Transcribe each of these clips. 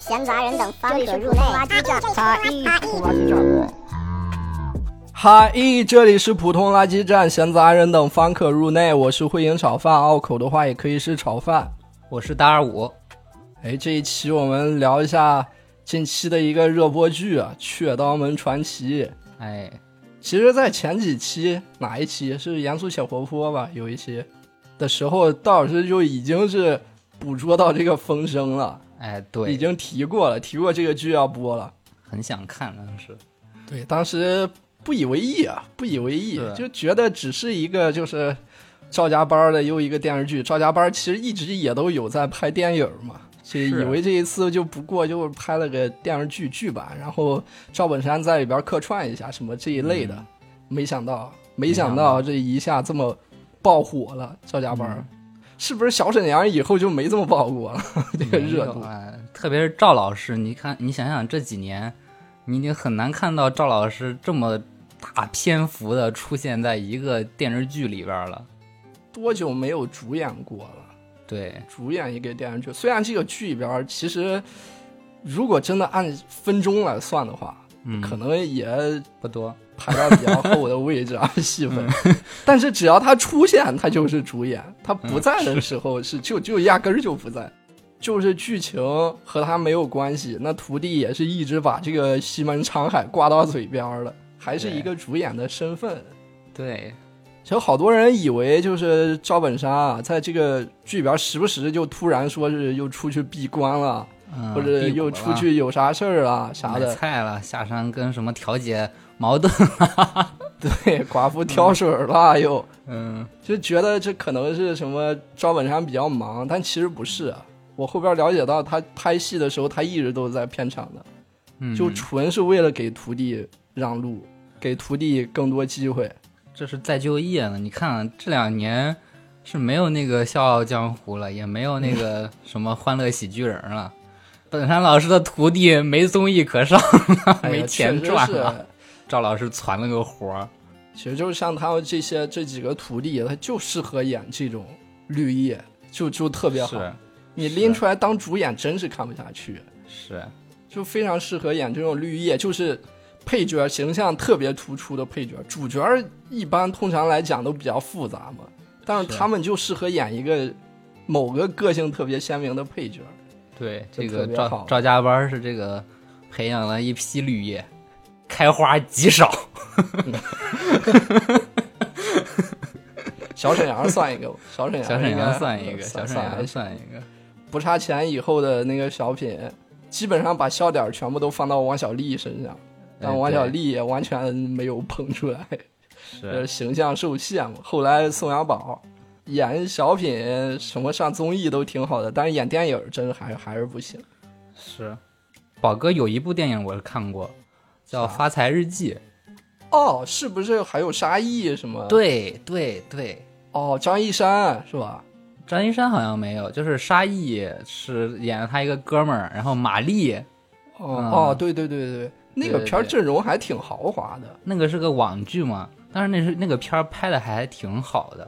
闲杂人等方可入内。垃圾站，哈一普垃圾站。嗨，这里是普通垃圾站，闲杂人等方可入内。我是慧英炒饭，拗口的话也可以是炒饭。我是大二五。哎，这一期我们聊一下近期的一个热播剧啊，《雀刀门传奇》。哎，其实，在前几期哪一期是严肃且活泼吧？有一期的时候，道老师就已经是捕捉到这个风声了。哎，对，已经提过了，提过这个剧要播了，很想看当时。对，当时不以为意啊，不以为意，就觉得只是一个就是赵家班的又一个电视剧。赵家班其实一直也都有在拍电影嘛，就以为这一次就不过就拍了个电视剧剧版，然后赵本山在里边客串一下什么这一类的。没想到，没想到这一下这么爆火了，赵家班。是不是小沈阳以后就没这么爆过了？这个热度啊，特别是赵老师，你看，你想想这几年，你已经很难看到赵老师这么大篇幅的出现在一个电视剧里边了。多久没有主演过了？对，主演一个电视剧，虽然这个剧里边其实如果真的按分钟来算的话，嗯，可能也不多。排到比较后的位置啊，戏份。但是只要他出现，他就是主演；他不在的时候，是就就压根儿就不在，就是剧情和他没有关系。那徒弟也是一直把这个西门长海挂到嘴边了，还是一个主演的身份。对，其实好多人以为就是赵本山啊，在这个剧里边时不时就突然说是又出去闭关了，或者又出去有啥事儿了啥的，菜了，下山跟什么调解。矛盾了，对，寡妇挑水了又，嗯，就觉得这可能是什么赵本山比较忙，但其实不是。我后边了解到，他拍戏的时候，他一直都在片场的，就纯是为了给徒弟让路，给徒弟更多机会。这是再就业呢？你看这两年是没有那个《笑傲江湖》了，也没有那个什么《欢乐喜剧人》了。本山老师的徒弟没综艺可上了，没钱赚了。赵老师攒了个活儿，其实就是像他们这些这几个徒弟，他就适合演这种绿叶，就就特别好。你拎出来当主演，真是看不下去。是，就非常适合演这种绿叶，就是配角形象特别突出的配角。主角一般通常来讲都比较复杂嘛，但是他们就适合演一个某个个性特别鲜明的配角。对，这个赵赵家班是这个培养了一批绿叶。开花极少，小沈阳算一个，小沈阳，小沈阳算一个，小沈阳算一个。不差钱以后的那个小品，基本上把笑点全部都放到王小利身上，但王小利也完全没有捧出来，是形象受限嘛。后来宋小宝演小品，什么上综艺都挺好的，但是演电影真还还是不行。是，宝哥有一部电影我是看过。叫《发财日记》，哦，是不是还有沙溢什么？对对对，哦，张一山是吧？张一山好像没有，就是沙溢是演了他一个哥们儿，然后马丽，哦哦，对对对对，那个片阵容还挺豪华的。那个是个网剧嘛，但是那是那个片拍的还挺好的，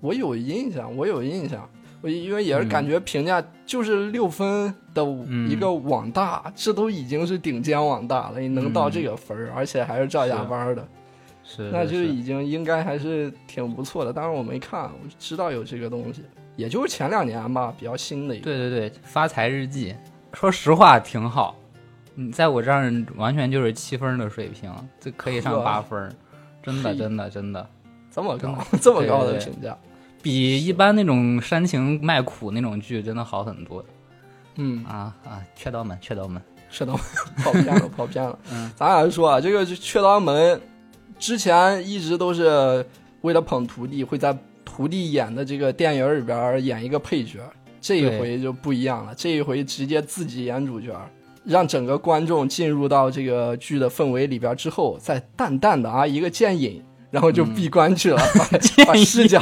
我有印象，我有印象。我因为也是感觉评价就是六分的一个网大，这都已经是顶尖网大了，你能到这个分儿，而且还是赵家班的，是，那就已经应该还是挺不错的。当然我没看，我知道有这个东西，也就是前两年吧，比较新的一个。对对对，发财日记，说实话挺好，嗯，在我这儿完全就是七分的水平，这可以上八分，真的真的真的，这么高这么高的评价。比一般那种煽情卖苦那种剧真的好很多，嗯啊啊！雀刀门，雀刀门，雀刀门跑偏了，跑偏了。嗯，咱俩说啊，这个雀刀门之前一直都是为了捧徒弟，会在徒弟演的这个电影里边演一个配角。这一回就不一样了，这一回直接自己演主角，让整个观众进入到这个剧的氛围里边之后，再淡淡的啊一个剑影。然后就闭关去了，把把视角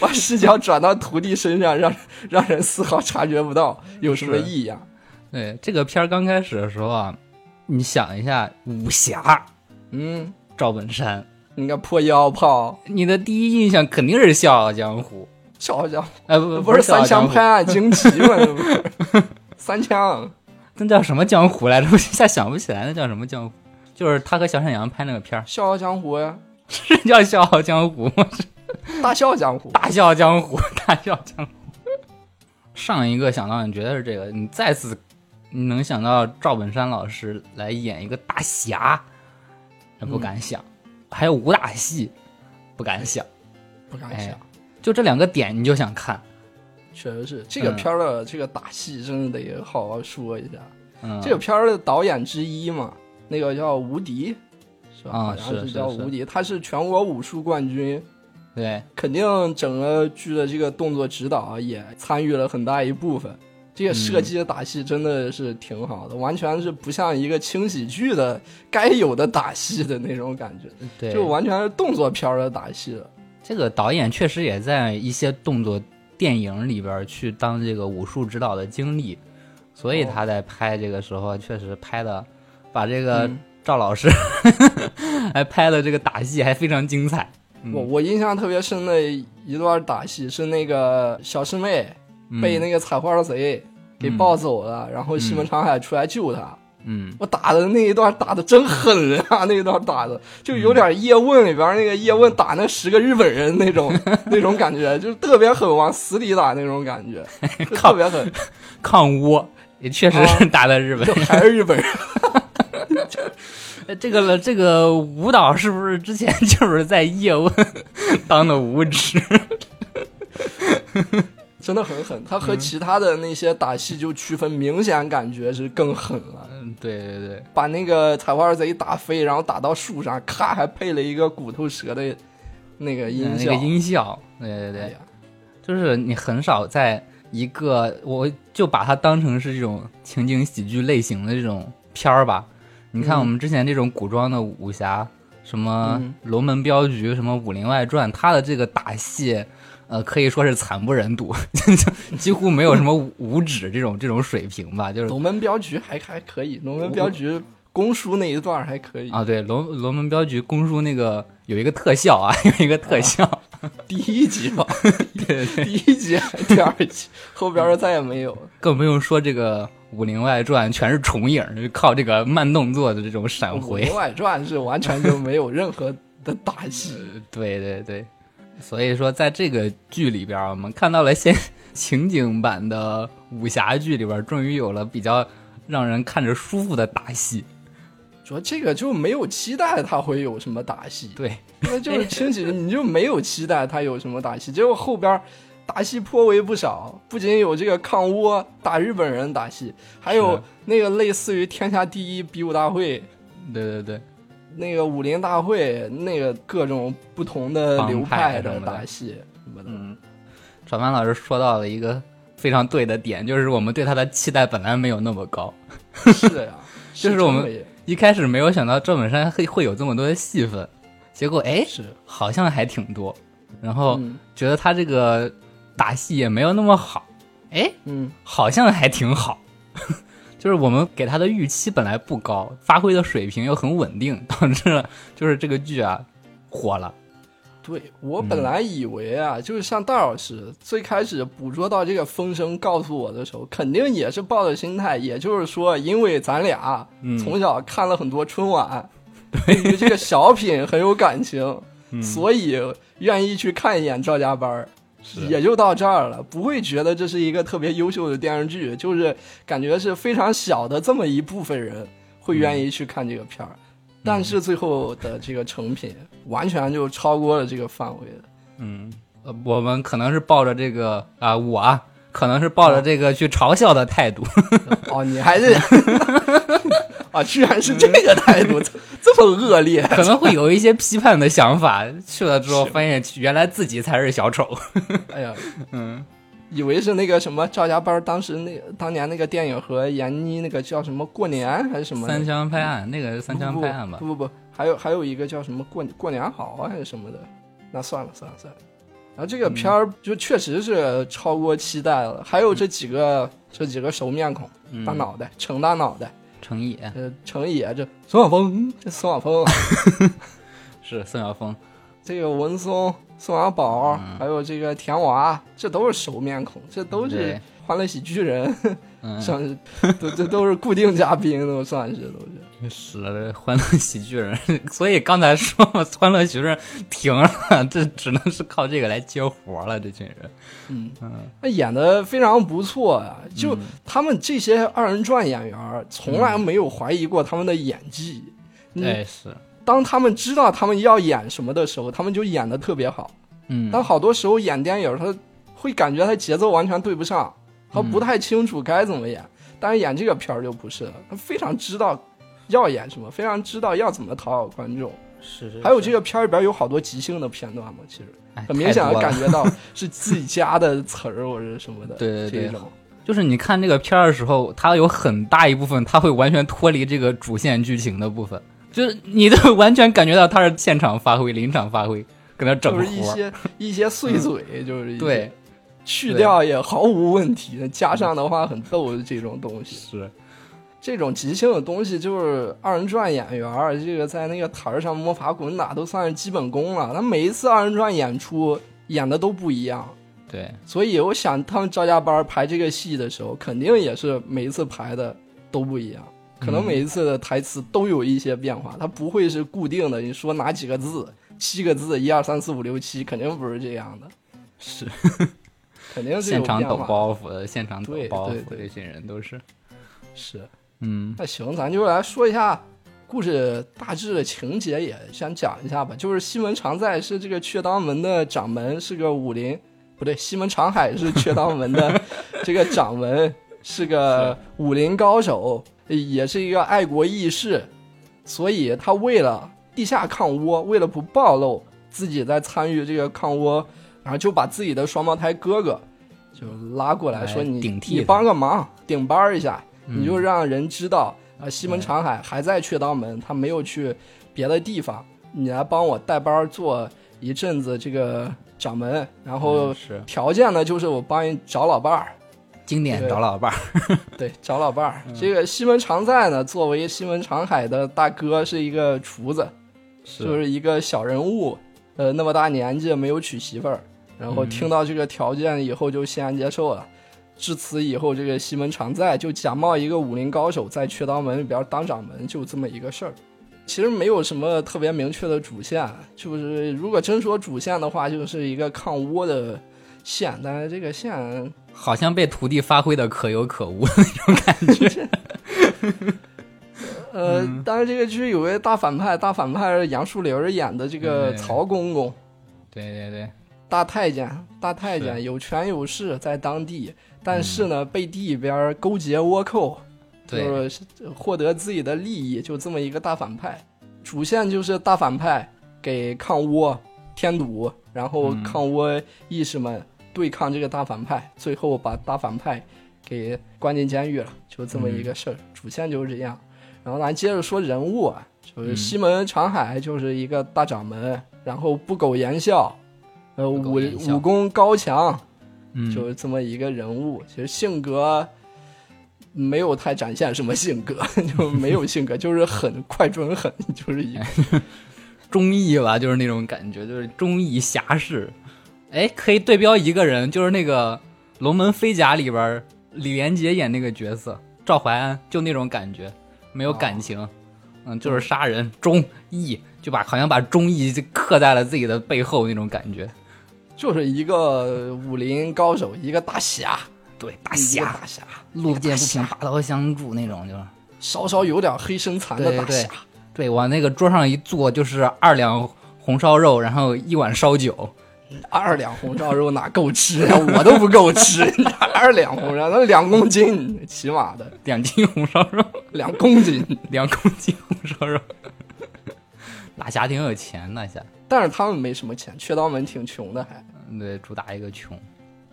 把视角转到徒弟身上，让让人丝毫察觉不到有什么异样。对这个片儿刚开始的时候啊，你想一下，武侠嗯，赵本山，你个破腰炮，你的第一印象肯定是《笑傲江湖》。笑傲江湖哎，不不是三枪拍，案惊奇吗？三枪，那叫什么江湖来着？我一下想不起来，那叫什么江湖？就是他和小沈阳拍那个片儿，笑傲江湖呀，是叫《笑傲江湖》吗？大笑江湖，大笑江湖，大笑江湖。上一个想到你觉得是这个，你再次你能想到赵本山老师来演一个大侠，不敢想。还有武打戏，不敢想。哎不敢想。就这两个点你就想看，确实是这个嗯片儿的这个打戏，真的得好好说一下。嗯，这个片儿的导演之一嘛，那个叫吴迪，是吧？啊好像是是叫吴迪，他是全国武术冠军，对，肯定整个剧的这个动作指导也参与了很大一部分。这个设计的打戏真的是挺好的，完全是不像一个轻喜剧的该有的打戏的那种感觉，对，就完全是动作片儿的打戏了。这个导演确实也在一些动作电影里边去当这个武术指导的经历，所以哦。他在拍这个时候确实拍的，把这个嗯。赵老师 还拍的这个打戏还非常精彩。嗯。我我印象特别深的一段打戏是那个小师妹被那个采花贼给抱走了，然后西门长海出来救她。嗯我打的那一段打的真狠啊！那一段打的就有点叶问里边那个叶问打那十个日本人那种 那种感觉，就是特别狠，往死里打那种感觉，特别狠，抗倭也确实是打的日本就还是日本人。呃这个了，这个舞蹈是不是之前就是在叶问当的舞指？真的很狠，他和其他的那些打戏就区分，明显感觉是更狠了。嗯，对对对，把那个采花贼打飞，然后打到树上，咔，还配了一个骨头蛇的那个音效。嗯那个音效，对对对。哎，就是你很少在一个，我就把它当成是这种情景喜剧类型的这种片儿吧。你看嗯我们之前这种古装的武侠，什么嗯《龙门镖局》、什么《武林外传》，它的这个打戏，呃，可以说是惨不忍睹，就几乎没有什么武武指这种这种水平吧。就是龙门镖局还还可以，龙门镖局公输那一段还可以。啊，对，龙龙门镖局公输那个有一个特效啊，有一个特效，第一集吧，对对，第一集还是第二集，后边儿再也没有。更不用说这个《武林外传》全是重影，就靠这个慢动作的这种闪回《武林。外传》是完全就没有任何的打戏。对对对，所以说在这个剧里边，我们看到了现情景版的武侠剧里边，终于有了比较让人看着舒服的打戏。主要这个就没有期待他会有什么打戏，对，那就是情景，你就没有期待他有什么打戏，结果后边打戏颇为不少，不仅有这个抗倭打日本人打戏，还有那个类似于天下第一比武大会。对对对，那个武林大会，那个各种不同的流派的打戏什么的，嗯，小凡老师说到了一个非常对的点，就是我们对他的期待本来没有那么高，是 呀，就是我们一开始没有想到赵本山会会有这么多的戏份，结果哎，是，好像还挺多，然后嗯觉得他这个打戏也没有那么好，哎，嗯，好像还挺好。就是我们给他的预期本来不高，发挥的水平又很稳定，导致了就是这个剧啊火了。对我本来以为啊，就是像戴老师最开始捕捉到这个风声告诉我的时候，肯定也是抱着心态，也就是说，因为咱俩嗯从小看了很多春晚，对于这个小品很有感情，嗯所以愿意去看一眼赵家班儿。也就到这儿了，不会觉得这是一个特别优秀的电视剧，就是感觉是非常小的这么一部分人会愿意去看这个片儿，但是最后的这个成品完全就超过了这个范围了。嗯，呃，我们可能是抱着这个啊，我啊，可能是抱着这个去嘲笑的态度。哦，你还是 啊，居然是这个态度，这 这么恶劣，可能会有一些批判的想法，去了之后发现原来自己才是小丑。哎呀，嗯，以为是那个什么赵家班当时那当年那个电影和闫妮那个叫什么过年还是什么三枪拍案，那个是三枪拍案吧？不不不，还有还有一个叫什么过过年好啊还是什么的，那算了算了算了。然后这个片儿就确实是超过期待了，还有这几个这几个熟面孔，大脑袋，程大脑袋，程野。呃，程野这孙晓峰，这 孙晓峰，是孙晓峰，这个文松、宋小宝，嗯还有这个田娃，这都是熟面孔，这都是《欢乐喜剧人》嗯，算是都这都是固定嘉宾，都算是都是。是欢乐喜剧人，所以刚才说嘛，欢乐喜剧人停了，这只能是靠这个来接活了。这群人，嗯嗯，那演的非常不错啊、就嗯他们这些二人转演员，从来没有怀疑过他们的演技。嗯哎是，当他们知道他们要演什么的时候，他们就演的特别好。嗯，但好多时候演电影，他会感觉他节奏完全对不上，他不太清楚该怎么演。但是演这个片儿就不是了，他非常知道要演什么，非常知道要怎么讨好观众。是是，还有这个片儿里边有好多即兴的片段嘛，其实哎很明显感觉到是自己加的词儿或者什么的。对对对这种就是你看这个片儿的时候，它有很大一部分，它会完全脱离这个主线剧情的部分，就是你都完全感觉到他是现场发挥、临场发挥，搁那整就。是一些一些碎嘴，就是对，去掉也毫无问题，加上的话很逗的这种东西。是，这种即兴的东西，就是二人转演员儿，这个在那个台儿上摸爬滚打都算是基本功了。他每一次二人转演出演的都不一样，对，所以我想他们招加班排这个戏的时候，肯定也是每一次排的都不一样，可能嗯每一次的台词都有一些变化，它不会是固定的。你说哪几个字，七个字，一二三四五六七，肯定不是这样的，是 肯定是现场抖包袱的，现场抖对包袱这些人都是，是。嗯那行，咱就来说一下故事大致的情节，也先讲一下吧。就是西门常在是这个雀刀门的掌门，是个武林，不对，西门长海是雀刀门的 这个掌门，是个武林高手，也是一个爱国义士，所以他为了地下抗倭，为了不暴露自己在参与这个抗倭，然后就把自己的双胞胎哥哥就拉过来来说你顶替你帮个忙，顶班儿一下。嗯。你就让人知道啊，西门长海还在雀刀门，他没有去别的地方，你来帮我带班做一阵子这个掌门，然后条件呢就是我帮你找老伴儿，经典找老伴儿，对，找老伴儿。嗯这个西门常在呢，作为西门长海的大哥，是一个厨子，就是一个小人物，呃，那么大年纪没有娶媳妇儿，然后嗯听到这个条件以后就欣然接受了。至此以后，这个西门常在就假冒一个武林高手，在雀刀门里边当掌门，就这么一个事儿。其实没有什么特别明确的主线，就是如果真说主线的话，就是一个抗倭的线，但是这个线好像被徒弟发挥的可有可无。的 那种感觉。呃，嗯。当然这个剧有位大反派，大反派是杨树林演的这个曹公公，对对对，大太监，大太监有权有势在当地，但是呢，背地里边勾结倭寇，就是获得自己的利益，就这么一个大反派。主线就是大反派给抗倭添堵，然后嗯。抗倭义士们对抗这个大反派，最后把大反派给关进监狱了，就这么一个事儿。主线就是这样。然后咱接着说人物啊，就是嗯西门长海就是一个大掌门，然后不苟言笑，呃，武武功高强，嗯，就是这么一个人物。其实性格没有太展现什么性格，就没有性格，就是很快准狠，就是一个 忠义吧，就是那种感觉，就是忠义侠士。哎，可以对标一个人，就是那个《龙门飞甲》里边儿李连杰演那个角色赵怀安，就那种感觉，没有感情，嗯，就是杀人忠义，就把好像把忠义就刻在了自己的背后那种感觉。就是一个武林高手，一个大侠，对，大侠，大侠，路见不平拔刀相助那种，就是。稍稍有点黑身残的大侠。对，往那个桌上一坐，就是二两红烧肉，然后一碗烧酒。二两红烧肉哪够吃呀？我都不够吃，二两红烧那两公斤，起码的两斤红烧肉，两公斤。两公斤红烧肉。那家挺有钱那家，但是他们没什么钱，雀刀门挺穷的还。嗯对，主打一个穷。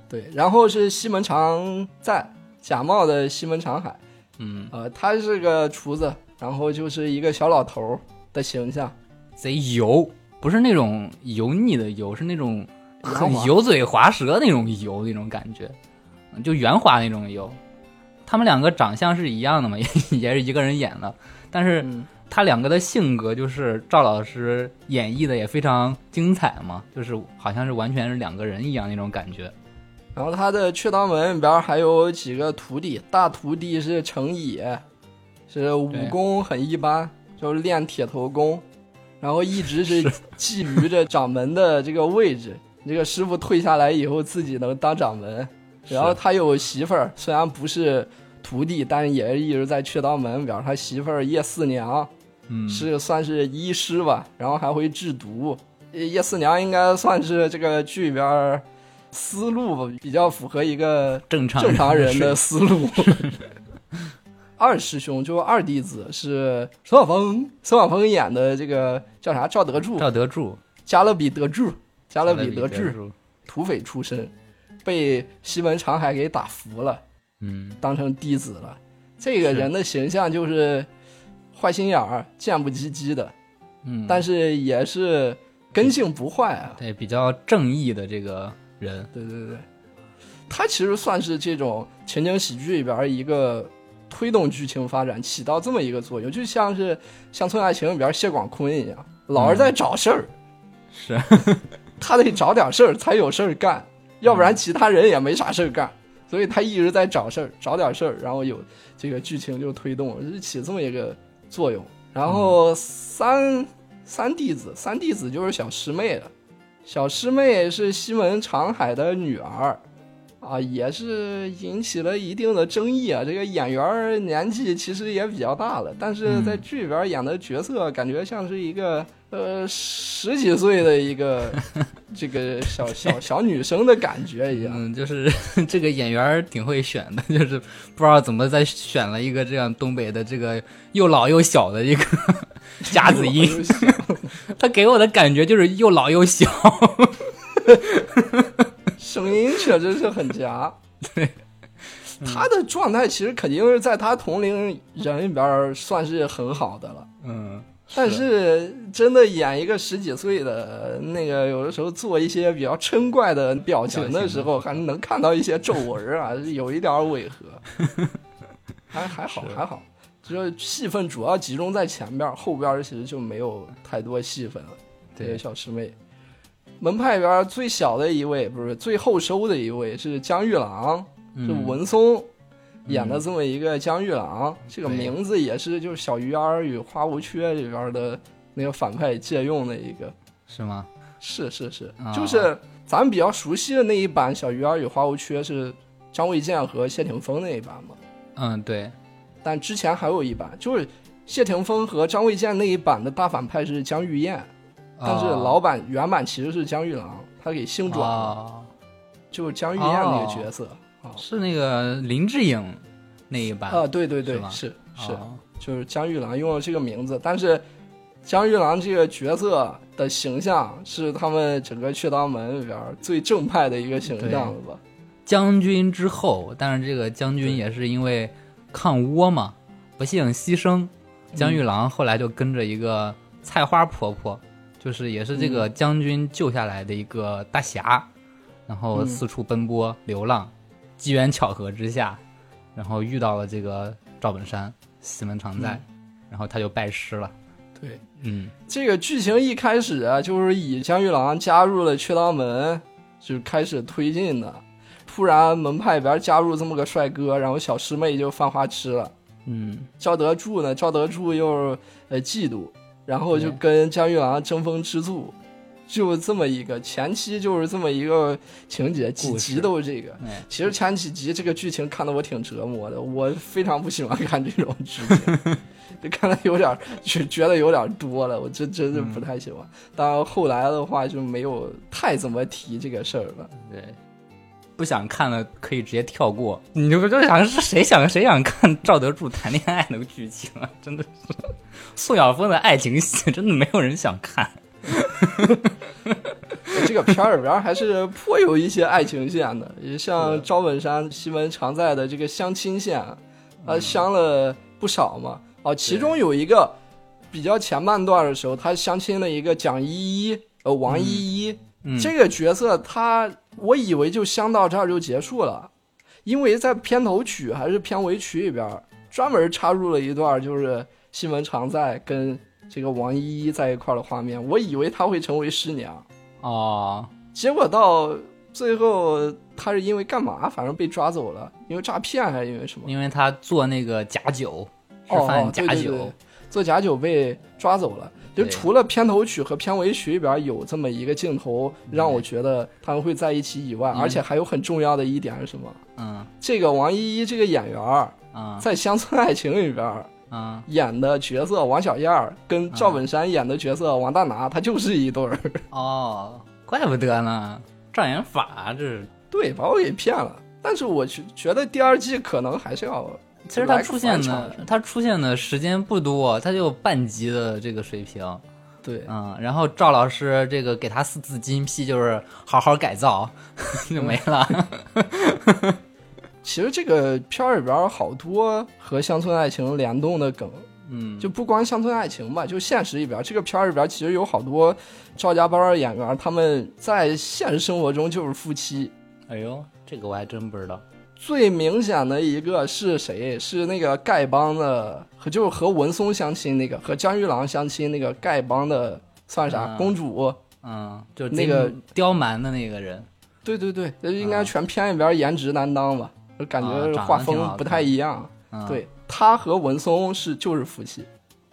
对，然后是西门长在假冒的西门长海，嗯，呃，他是个厨子，然后就是一个小老头儿的形象，贼油，不是那种油腻的油，是那种很油嘴滑舌那种油那种感觉，嗯就圆滑那种油。他们两个长相是一样的嘛，也 也是一个人演的，但是嗯他两个的性格就是赵老师演绎的也非常精彩嘛，就是好像是完全是两个人一样那种感觉。然后他的雀刀门里边还有几个徒弟，大徒弟是程野，是武功很一般，就是练铁头功，然后一直是觊觎着掌门的这个位置。这个师傅退下来以后，自己能当掌门。然后他有媳妇儿，虽然不是徒弟，但是也一直在雀刀门里边。他媳妇儿叶四娘嗯，是算是医师吧，然后还会制毒。叶四娘应该算是这个剧里边思路吧，比较符合一个正常正常人的思路。二师兄就二弟子是孙晓峰，孙晓峰演的这个叫啥？赵德柱，赵德柱，加勒比德柱，加勒比德德柱，土匪出身，被西门长海给打服了，嗯，当成弟子了。这个人的形象就是坏心眼儿、贱不唧唧的，嗯，但是也是根性不坏啊。对比较正义的这个人，对对对，他其实算是这种情景喜剧里边一个推动剧情发展，起到这么一个作用，就像是《乡村爱情》里边谢广坤一样，老是在找事儿，是。他得找点事儿才有事儿干，要不然其他人也没啥事儿干，所以他一直在找事儿，找点事儿，然后有这个剧情就推动，就起这么一个作用。然后三三弟子，三弟子就是小师妹了，小师妹是西门长海的女儿。啊，也是引起了一定的争议啊。这个演员儿年纪其实也比较大了，但是在剧里边演的角色感觉像是一个呃十几岁的一个 这个小小小女生的感觉一样。嗯，就是 这个演员儿挺会选的，就是不知道怎么再选了一个这样东北的这个又老又小的一个夹子音，他给我的感觉就是又老又小。声音确实是很夹。对，他的状态其实肯定是在他同龄人里边算是很好的了。嗯，但是真的演一个十几岁的那个，有的时候做一些比较嗔怪的表情的时候，还能看到一些皱纹啊，有一点违和。还还好还好，就是戏份主要集中在前边，后边其实就没有太多戏份了。这对小师妹，门派里边最小的一位，不是最后收的一位是江玉郎，是嗯文松。演的这么一个江玉郎，这个名字也是就是《小鱼儿与花无缺》里边的那个反派借用的一个，是吗？是是是，啊。就是咱们比较熟悉的那一版《小鱼儿与花无缺》是张卫健和谢霆锋那一版嘛，嗯，对，但之前还有一版，就是谢霆锋和张卫健那一版的大反派是江玉燕，但是哦老版原版其实是江玉郎，他给星转了，哦就是江玉燕那个角色啊。是那个林志颖那一版啊，对对对是，是就是江玉郎用了这个名字，但是江玉郎这个角色的形象是他们整个雀刀门里边最正派的一个形象了吧？将军之后，但是这个将军也是因为抗倭嘛，不幸牺牲。江玉郎后来就跟着一个菜花婆婆，就是也是这个将军救下来的一个大侠，然后嗯四处奔波流浪，机缘巧合之下，然后遇到了这个赵本山、西门常在，然后他就拜师了。对，嗯，这个剧情一开始啊，就是以江玉郎加入了雀刀门就开始推进的。突然门派里边加入这么个帅哥，然后小师妹就犯花痴了。嗯，赵德柱呢，赵德柱又呃嫉妒，然后就跟江玉郎争风吃醋，就这么一个前期就是这么一个情节，几集都是这个。哎，其实前几集这个剧情看得我挺折磨的，我非常不喜欢看这种剧情，就看的有点觉觉得有点多了，我真真是不太喜欢。当然后来的话就没有太怎么提这个事儿了。对，不想看了可以直接跳过。你就就想是谁想谁想看赵德柱谈恋爱那个剧情啊？真的是宋晓峰的爱情戏，真的没有人想看。这个片儿里边还是颇有一些爱情线的，也像赵本山、西门常在的这个相亲线，他，相了不少嘛。哦，其中有一个比较前半段的时候，他相亲了一个蒋依依，呃，王依依。嗯，这个角色他，我以为就香到这儿就结束了，因为在片头曲还是片尾曲里边儿专门插入了一段就是西门常在跟这个王依依在一块儿的画面，我以为她会成为师娘，啊，结果到最后她是因为干嘛，反正被抓走了，因为诈骗还是因为什么？因为他做那个假酒，是哦贩哦，对假酒，对对，做假酒被抓走了。就除了片头曲和片尾曲里边有这么一个镜头让我觉得他们会在一起以外，嗯而且还有很重要的一点是什么？嗯这个王依依这个演员在《乡村爱情》里边演的角色王小燕儿跟赵本山演的角色王大拿，他就是一对儿。哦，怪不得呢，障眼法这是。对，把我给骗了。但是我觉觉得第二季可能还是要其实他出现的，他出现的时间不多，他就有半集的这个水平，对。嗯，然后赵老师这个给他四字金批就是好好改造 就没了，其实这个片儿里边儿好多和《乡村爱情》联动的梗，嗯，就不光《乡村爱情》吧，就现实里边儿这个片儿里边儿其实有好多赵家班演员，他们在现实生活中就是夫妻。哎呦，这个我还真不知道，最明显的一个是谁？是那个丐帮的，和就是和文松相亲那个，和江玉郎相亲那个丐帮的，算啥、嗯公主？嗯，就那个刁蛮的那个人，对对对，这应该全片里边颜值担当吧？就感啊觉画风不太一样。嗯，对他和文松是就是夫妻，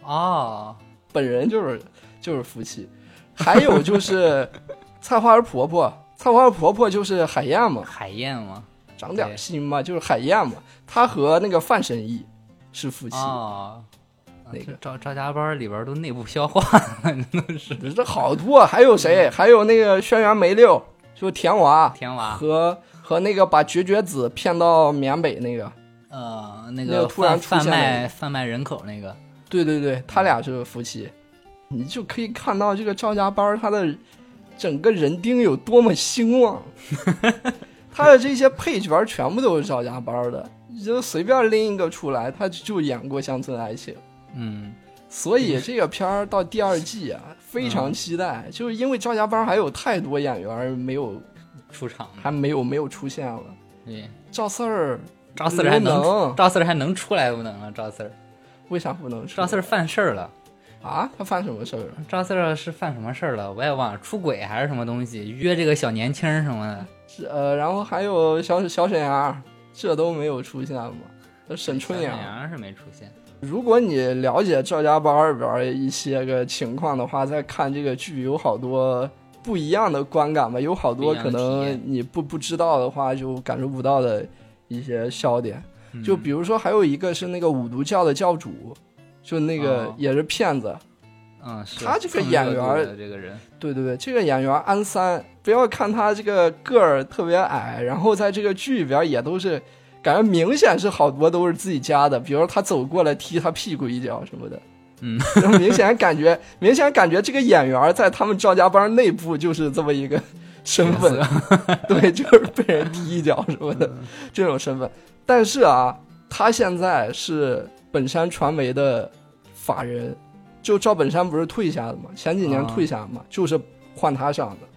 哦，本人就是就是夫妻。还有就是 菜花儿婆婆，菜花儿婆婆就是海燕嘛，海燕嘛，长点心嘛，就是海燕嘛。他和那个范神医是夫妻。哦，那个赵赵家班里边都内部消化了，都是这好多，还有谁？还有那个轩辕梅六，就田娃田娃，和和那个把绝绝子骗到缅北那个。呃，那那个个突然出贩贩现的那个卖贩卖人口那个，对对对，他俩是夫妻，你就可以看到这个赵家班他的整个人丁有多么兴旺。他的这些配角全部都是赵家班的，你就随便拎一个出来，他就演过《乡村爱情》。嗯，所以这个片儿到第二季啊，非常期待，就是因为赵家班还有太多演员没有，出场，还没有没有出现了。对，赵四儿，赵四儿还能能赵四儿还能出来不能了？赵四儿，为啥不能出？赵四儿犯事儿了。啊，他犯什么事儿了？赵四儿是犯什么事儿了？我也忘了，出轨还是什么东西？约这个小年轻儿什么的。是呃，然后还有小小沈阳，这都没有出现吗？呃沈春阳，小沈阳是没出现。如果你了解赵家班里边一些个情况的话，再看这个剧有好多不一样的观感吧，有好多可能你不不知道的话就感受不到的一些笑点。嗯就比如说，还有一个是那个五毒教的教主，就那个哦也是骗子。嗯，是他这个演员这个人，对对对，这个演员安三，不要看他这个个儿特别矮，然后在这个剧里边也都是感觉明显是好多都是自己家的，比如他走过来踢他屁股一脚什么的，嗯，然后明显感觉 明显感觉这个演员在他们赵家班内部就是这么一个身份，对，就是被人踢一脚什么的这种身份。但是啊，他现在是本山传媒的法人，就赵本山不是退下了嘛，前几年啊。退下了嘛，就是换他上的，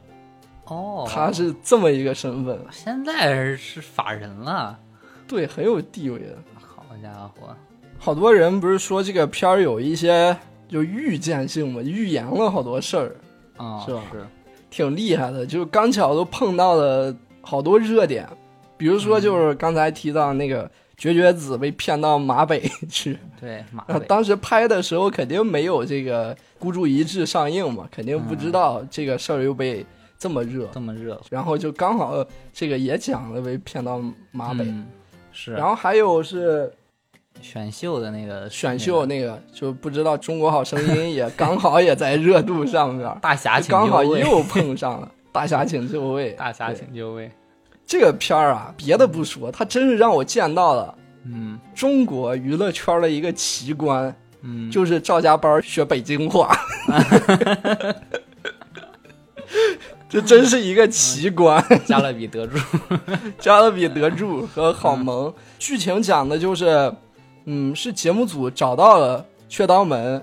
哦，他是这么一个身份，现在是法人了，对，很有地位的。好家伙，好多人不是说这个片儿有一些就预见性嘛，预言了好多事儿，哦，是吧？是，挺厉害的，就刚巧都碰到了好多热点，比如说就是刚才提到那个绝绝子被骗到马北去，对，马当时拍的时候肯定没有这个孤注一掷上映嘛，肯定不知道这个事儿又被这么热，这么热，然后就刚好这个也讲了被骗到马北，嗯是，然后还有是选秀的那个选秀那个，就不知道中国好声音也刚好也在热度上面，大侠请，刚好又碰上了 大侠请就位，大侠请就位，这个片儿啊，别的不说，他真是让我见到了嗯。中国娱乐圈的一个奇观，嗯，就是赵家班学北京话。这真是一个奇观，加勒比得住，加勒比得住和好萌。剧情讲的就是，嗯，是节目组找到了雀刀门，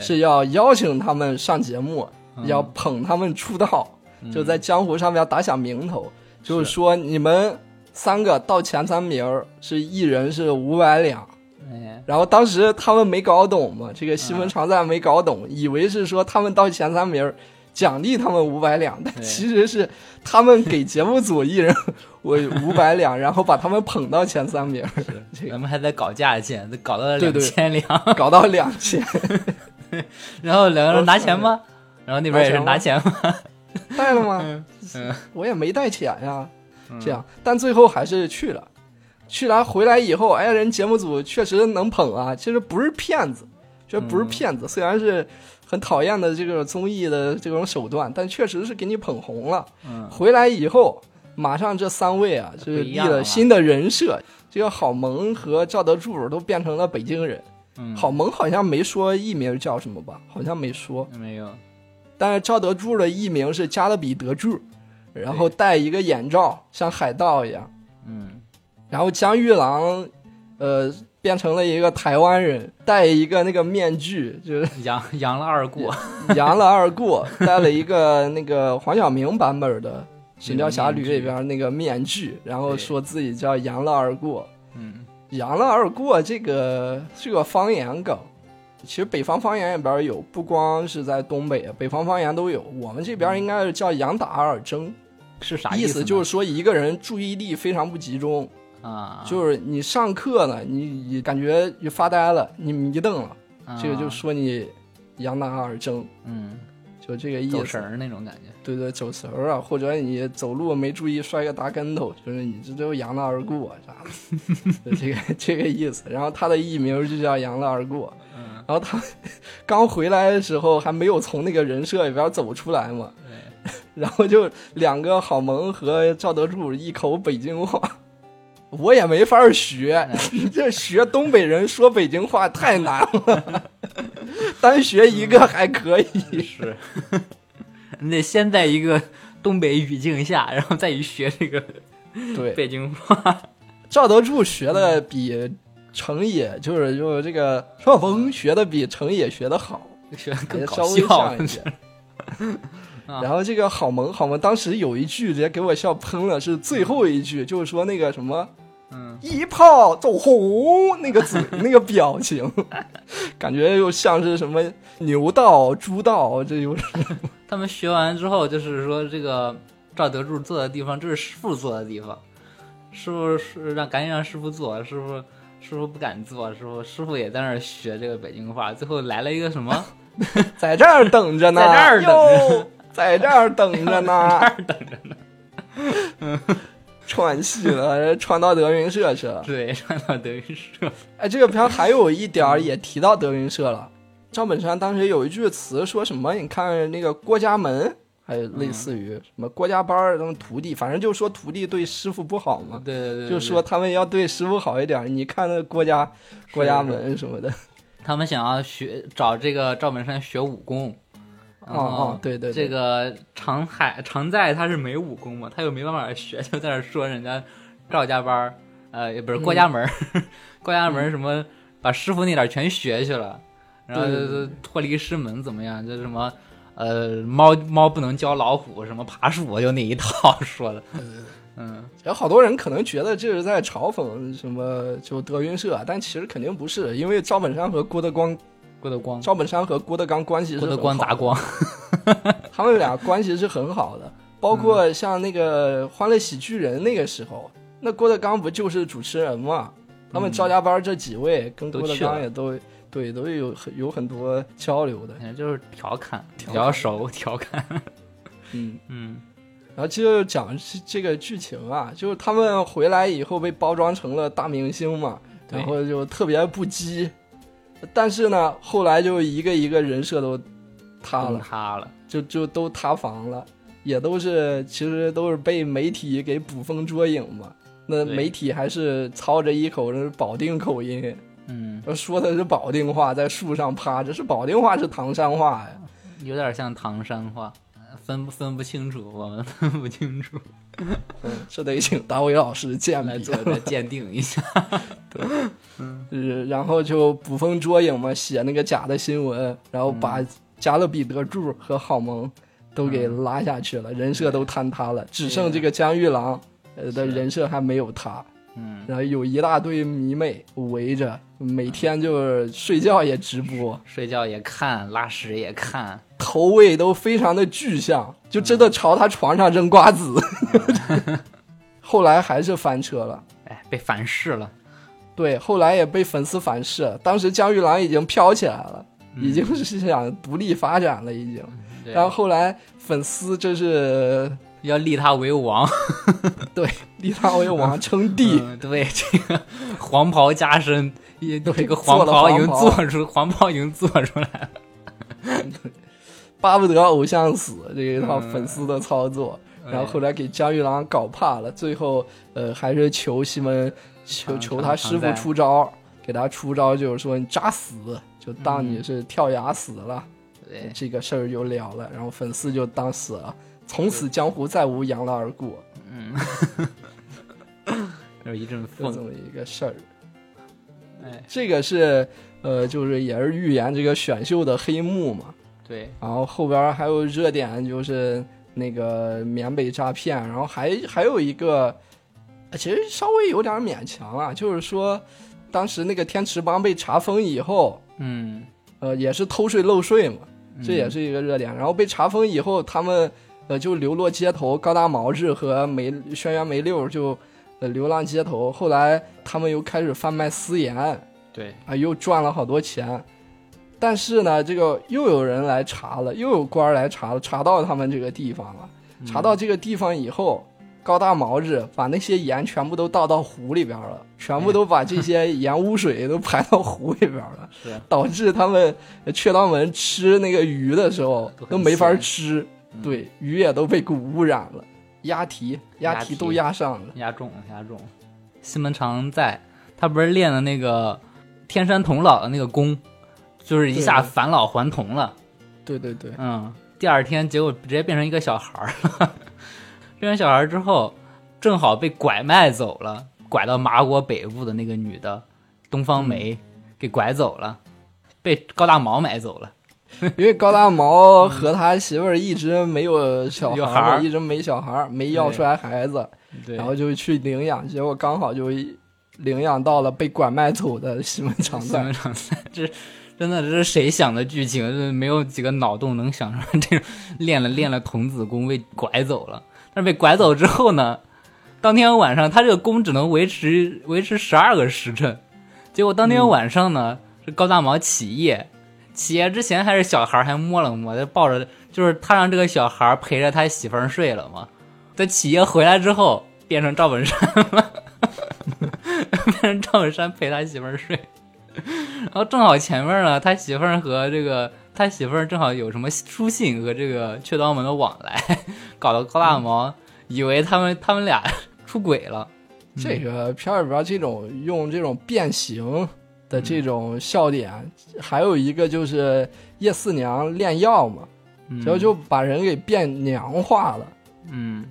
是要邀请他们上节目，嗯。要捧他们出道，就在江湖上面打响名头。就是。是说，你们三个到前三名儿是一人是五百两。哎，然后当时他们没搞懂嘛，这个西门常在没搞懂，以为是说他们到前三名儿奖励他们五百两，但其实是他们给节目组一人我 五百两，然后把他们捧到前三名，这个。咱们还在搞价钱，搞到了两千两，搞到两千，然后两个人拿钱吗？然后那边也是拿拿钱吗？带了吗？嗯。我也没带钱呀，这样，但最后还是去了。去了回来以后，哎，人节目组确实能捧啊，其实不是骗子，这不是骗子，虽然是很讨厌的这个综艺的这种手段，但确实是给你捧红了。嗯，回来以后，马上这三位啊，就是立了了新的人设，这个郝萌和赵德柱都变成了北京人。嗯郝萌好像没说艺名叫什么吧？好像没说。没有，但是赵德柱的艺名是加勒比德柱，然后戴一个眼罩，像海盗一样。嗯，然后江玉郎，呃，变成了一个台湾人，戴一个那个面具，就是扬扬 了二过，扬了二过，戴了一个那个黄晓明版本的《神雕侠侣》里边那个面具，然后说自己叫杨了二过。嗯，杨了二过这个是个方言梗，其实北方方言里边有，不光是在东北，北方方言都有。我们这边应该是叫杨打二争，是啥意思呢？就是说一个人注意力非常不集中，啊，就是你上课呢，你你感觉你发呆了，你迷瞪了，啊。这个就说你扬打二争，嗯，就这个意思。走神儿那种感觉。对对，走神儿啊，或者你走路没注意摔个大跟头，就是你这都扬了而过啥的，这个这个意思。然后他的艺名就叫扬了而过。嗯，然后他 刚回来的时候还没有从那个人设里边走出来嘛，然后就两个郝萌和赵德柱一口北京话，我也没法学，你 这学东北人说北京话太难了，单学一个还可以。是，你得先在一个东北语境下，然后再去学这个对，北京话。赵德柱学的比程野，就是就是这个邵峰学的比程野学的好，学的更也搞笑一些。然后这个好萌，好萌当时有一句直接给我笑喷了，是最后一句，就是说那个什么嗯，一炮走红那个嘴 那个表情，感觉又像是什么牛道、猪道，这又是。他们学完之后，就是说这个赵德柱坐的地方，这是师傅坐的地方，师傅是让赶紧让师傅坐，师傅师傅不敢坐，师傅师傅也在那儿学这个北京话，最后来了一个什么？在这儿等着呢，在这儿等着。哟，在这儿等着呢，在这儿等着呢。串戏了，串到德云社去了。对，串到德云社。哎，这个片还有一点儿也提到德云社了。赵本山当时有一句词说什么？你看那个郭家门，还有类似于什么郭家班儿，他们徒弟，反正就说徒弟对师傅不好嘛，对对对，就说他们要对师傅好一点。你看那郭家郭家门什么的，他们想要学找这个赵本山学武功。哦哦，对对，对。这个常海常在他是没武功嘛，他又没办法学，就在那说人家赵家班儿，呃，也不是郭家门儿，郭家门儿什么把师傅那点儿全学去了，然后脱离师门怎么样？就什么呃猫猫不能教老虎，什么爬树就那一套 说的，嗯，有好多人可能觉得这是在嘲讽什么就德云社，但其实肯定不是，因为赵本山和郭德纲，郭德纲，赵本山和郭德纲关系是郭德很好的纲砸光，他们俩关系是很好的，包括像那个《欢乐喜剧人》那个时候，那郭德纲不就是主持人嘛？他们赵家班这几位跟郭德纲也都对都有很有很多交流的，也就是调侃，比较熟，调侃，嗯。嗯。然后接着讲这这个剧情啊，就是他们回来以后被包装成了大明星嘛，然后就特别不羁，但是呢，后来就一个一个人设都塌了，塌了，就就都塌房了，也都是其实都是被媒体给捕风捉影嘛。那媒体还是操着一口是保定口音，嗯，说的是保定话，在树上趴着，是保定话是唐山话呀。有点像唐山话，呃分不分不清楚，我们分不清楚，嗯，这得请大卫老师鉴来做个鉴定一下。对，嗯，然后就捕风捉影嘛，写那个假的新闻，然后把加勒比德柱和好萌都给拉下去了，人设都坍塌了，只剩这个江玉郎，呃的人设还没有塌。嗯，然后有一大堆迷妹围着，每天就是睡觉也直播，睡觉也看，拉屎也看，头位都非常的具象，就真的朝他床上扔瓜子。后来还是翻车了，哎，被反噬了。对，后来也被粉丝反噬。当时江玉郎已经飘起来了，已经是想独立发展了，已经。对然后后来粉丝这是要立他为王，对立他为王称帝，嗯对这个 黄袍加身，也对这个黄袍已经做出，黄袍已经做出来了。巴不得偶像死这一套嗯粉丝的操作。哎然后后来给江玉郎搞怕了，最后呃还是求西门求求他师傅出招，给他出招就是说你扎死，就当嗯你是跳崖死了，对，这个事儿就了了。然后粉丝就当死了，从此江湖再无杨澜而过，就是一阵风。这么一个事儿。哎，这个是呃就是也是预言这个选秀的黑幕嘛。对，然后后边还有热点就是那个缅北诈骗，然后还还有一个，呃其实稍微有点勉强啊，就是说当时那个天池帮被查封以后，嗯，呃，也是偷税漏税嘛，这也嗯是一个热点。然后被查封以后，他们呃就流落街头，高大毛治和梅轩辕梅六就呃流浪街头，后来他们又开始贩卖私盐，对，啊，又赚了好多钱。但是呢，这个又有人来查了，又有官儿来查了，查到他们这个地方了。查到这个地方以后，高大毛子把那些盐全部都倒到湖里边了，全部都把这些盐污水都排到湖里边了，是，导致他们呃雀刀门吃那个鱼的时候都没法咸吃，对，鱼也都被污污染了，鸭蹄、鸭鸭蹄蹄。都压上了。压中压中。西门常在，他不是练的那个天山童姥的那个功，就是一下返老还童了。对对对，嗯，第二天结果直接变成一个小孩儿了。变成小孩儿之后，正好被拐卖走了，拐到麻国北部的那个女的东方梅、嗯给拐走了，被高大毛买走了。因为高大毛和他媳妇儿一直没有小孩儿一直没小孩儿，没要出来孩子，然后就去领养，结果刚好就领养到了被拐卖走的西门常在西门。常在，这真的这是谁想的剧情？这没有几个脑洞能想出来这种练了练了童子功被拐走了。但是被拐走之后呢，当天晚上他这个功只能维持维持十二个时辰，结果当天晚上呢，是高大毛起夜，起夜之前还是小孩还摸了摸，他抱着就是他让这个小孩陪着他媳妇儿睡了嘛。在起夜回来之后变成赵本山了，变 成赵本山陪他媳妇儿睡。然后正好前面呢，他媳妇儿和这个他媳妇儿正好有什么书信和这个雀刀门的往来，搞得高大毛以为他们他们俩出轨了。这个片儿里边这种用这种变形的这种笑点，还有一个就是叶四娘炼药嘛，嗯然后就把人给变娘化了。嗯，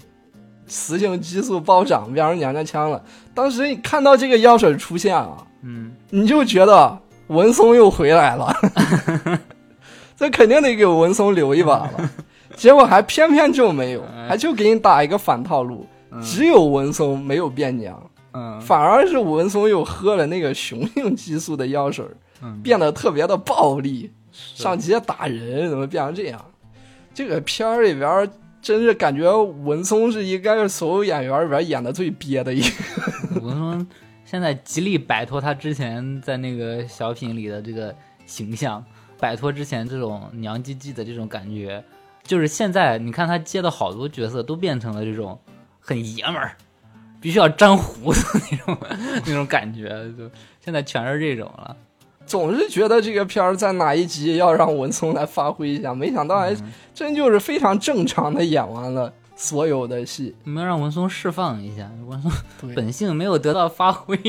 雌性激素暴涨，变成娘娘腔了。当时你看到这个药水出现啊，嗯，你就觉得文松又回来了，这肯定得给文松留一把了。结果还偏偏就没有，哎。还就给你打一个反套路，只有文松没有变娘，嗯。反而是文松又喝了那个雄性激素的药水，嗯。变得特别的暴力，上街打人，怎么变成这样？这个片儿里边儿真是感觉文松是应该是所有演员里边演的最憋的一个。文松现在极力摆脱他之前在那个小品里的这个形象，摆脱之前这种娘唧唧的这种感觉。就是现在你看他接的好多角色都变成了这种很爷们儿，必须要粘胡子那种 那种感觉，就现在全是这种了。总是觉得这个片儿在哪一集要让文松来发挥一下，没想到还真就是非常正常的演完了所有的戏。你们要让文松释放一下，文松本性没有得到发挥。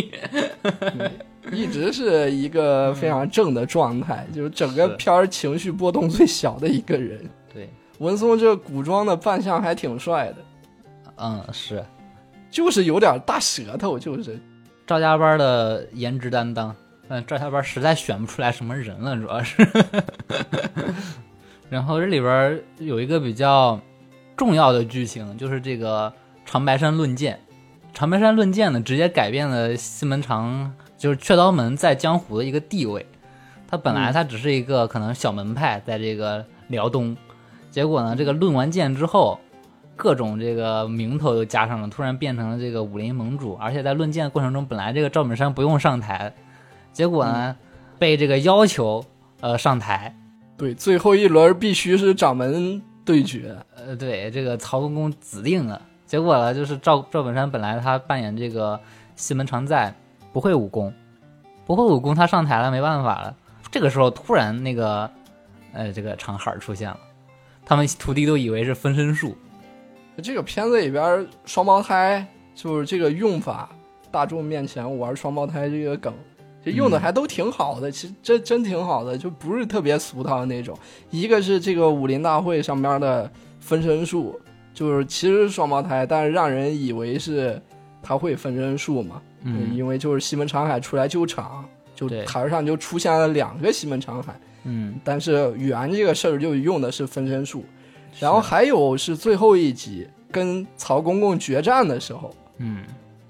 一直是一个非常正的状态，就是整个片儿情绪波动最小的一个人。对，文松这古装的扮相还挺帅的，嗯，是就是有点大舌头，就是赵家班的颜值担当。嗯，赵家班实在选不出来什么人了，主要是。然后这里边有一个比较重要的剧情，就是这个长白山论剑。长白山论剑呢，直接改变了西门长就是雀刀门在江湖的一个地位。他本来他只是一个可能小门派，在这个辽东，结果呢，这个论完剑之后，各种这个名头又加上了，突然变成了这个武林盟主，而且在论剑的过程中，本来这个赵本山不用上台，结果呢，被这个要求呃上台。对，最后一轮必须是掌门对决。呃，对，这个曹公公指定了，结果呢，就是赵赵本山本来他扮演这个西门常在，不会武功，不会武功，他上台了，没办法了。这个时候突然那个，呃，这个长海出现了，他们徒弟都以为是分身术。这个片子里边双胞胎就是这个用法，大众面前玩双胞胎这个梗，这用的还都挺好的，其实真真挺好的，就不是特别俗套的那种。一个是这个武林大会上边的分身术，就是其实是双胞胎，但是让人以为是他会分身术嘛，嗯，因为就是西门长海出来救场。就台上就出现了两个西门长海，嗯，但是圆这个事儿就用的是分身术，然后还有是最后一集跟曹公公决战的时候，嗯，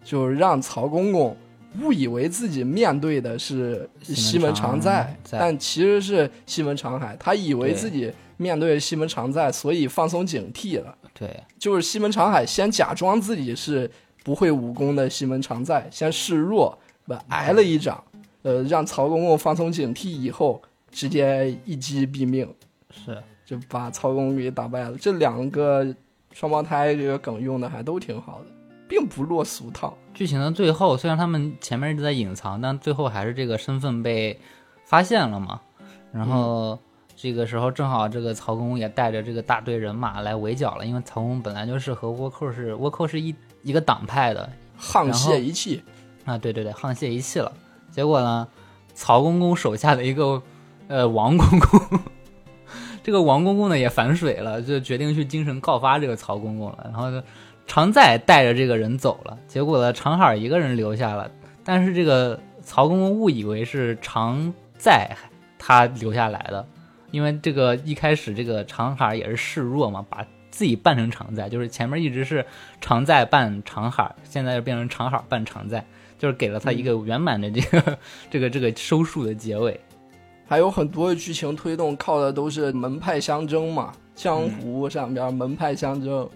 就是让曹公公误以为自己面对的是西门常在，在。但其实是西门长海，他以为自己面对西门常在，所以放松警惕了。对，就是西门长海先假装自己是不会武功的西门常在，先示弱，不挨了一掌，呃，让曹公公放松警惕以后，直接一击毙命，是，就把曹公公给打败了。这两个双胞胎这个梗用的还都挺好的，并不落俗套。剧情的最后，虽然他们前面一直在隐藏，但最后还是这个身份被发现了嘛。然后这个时候正好这个曹公公也带着这个大队人马来围剿了，因为曹公公本来就是和倭寇是倭寇是一一个党派的沆瀣一气，啊，对对对，沆瀣一气了。结果呢，曹公公手下的一个呃王公公，这个王公公呢也反水了，就决定去京城告发这个曹公公了。然后呢，常在带着这个人走了，结果呢，常海一个人留下了。但是这个曹公公误以为是常在他留下来的，因为这个一开始这个常海也是示弱嘛，把自己扮成常在，就是前面一直是常在扮常海，现在就变成常海扮常在，就是给了他一个圆满的这个、这个这个收束的结尾。还有很多的剧情推动靠的都是门派相争嘛，江湖上边门派相争，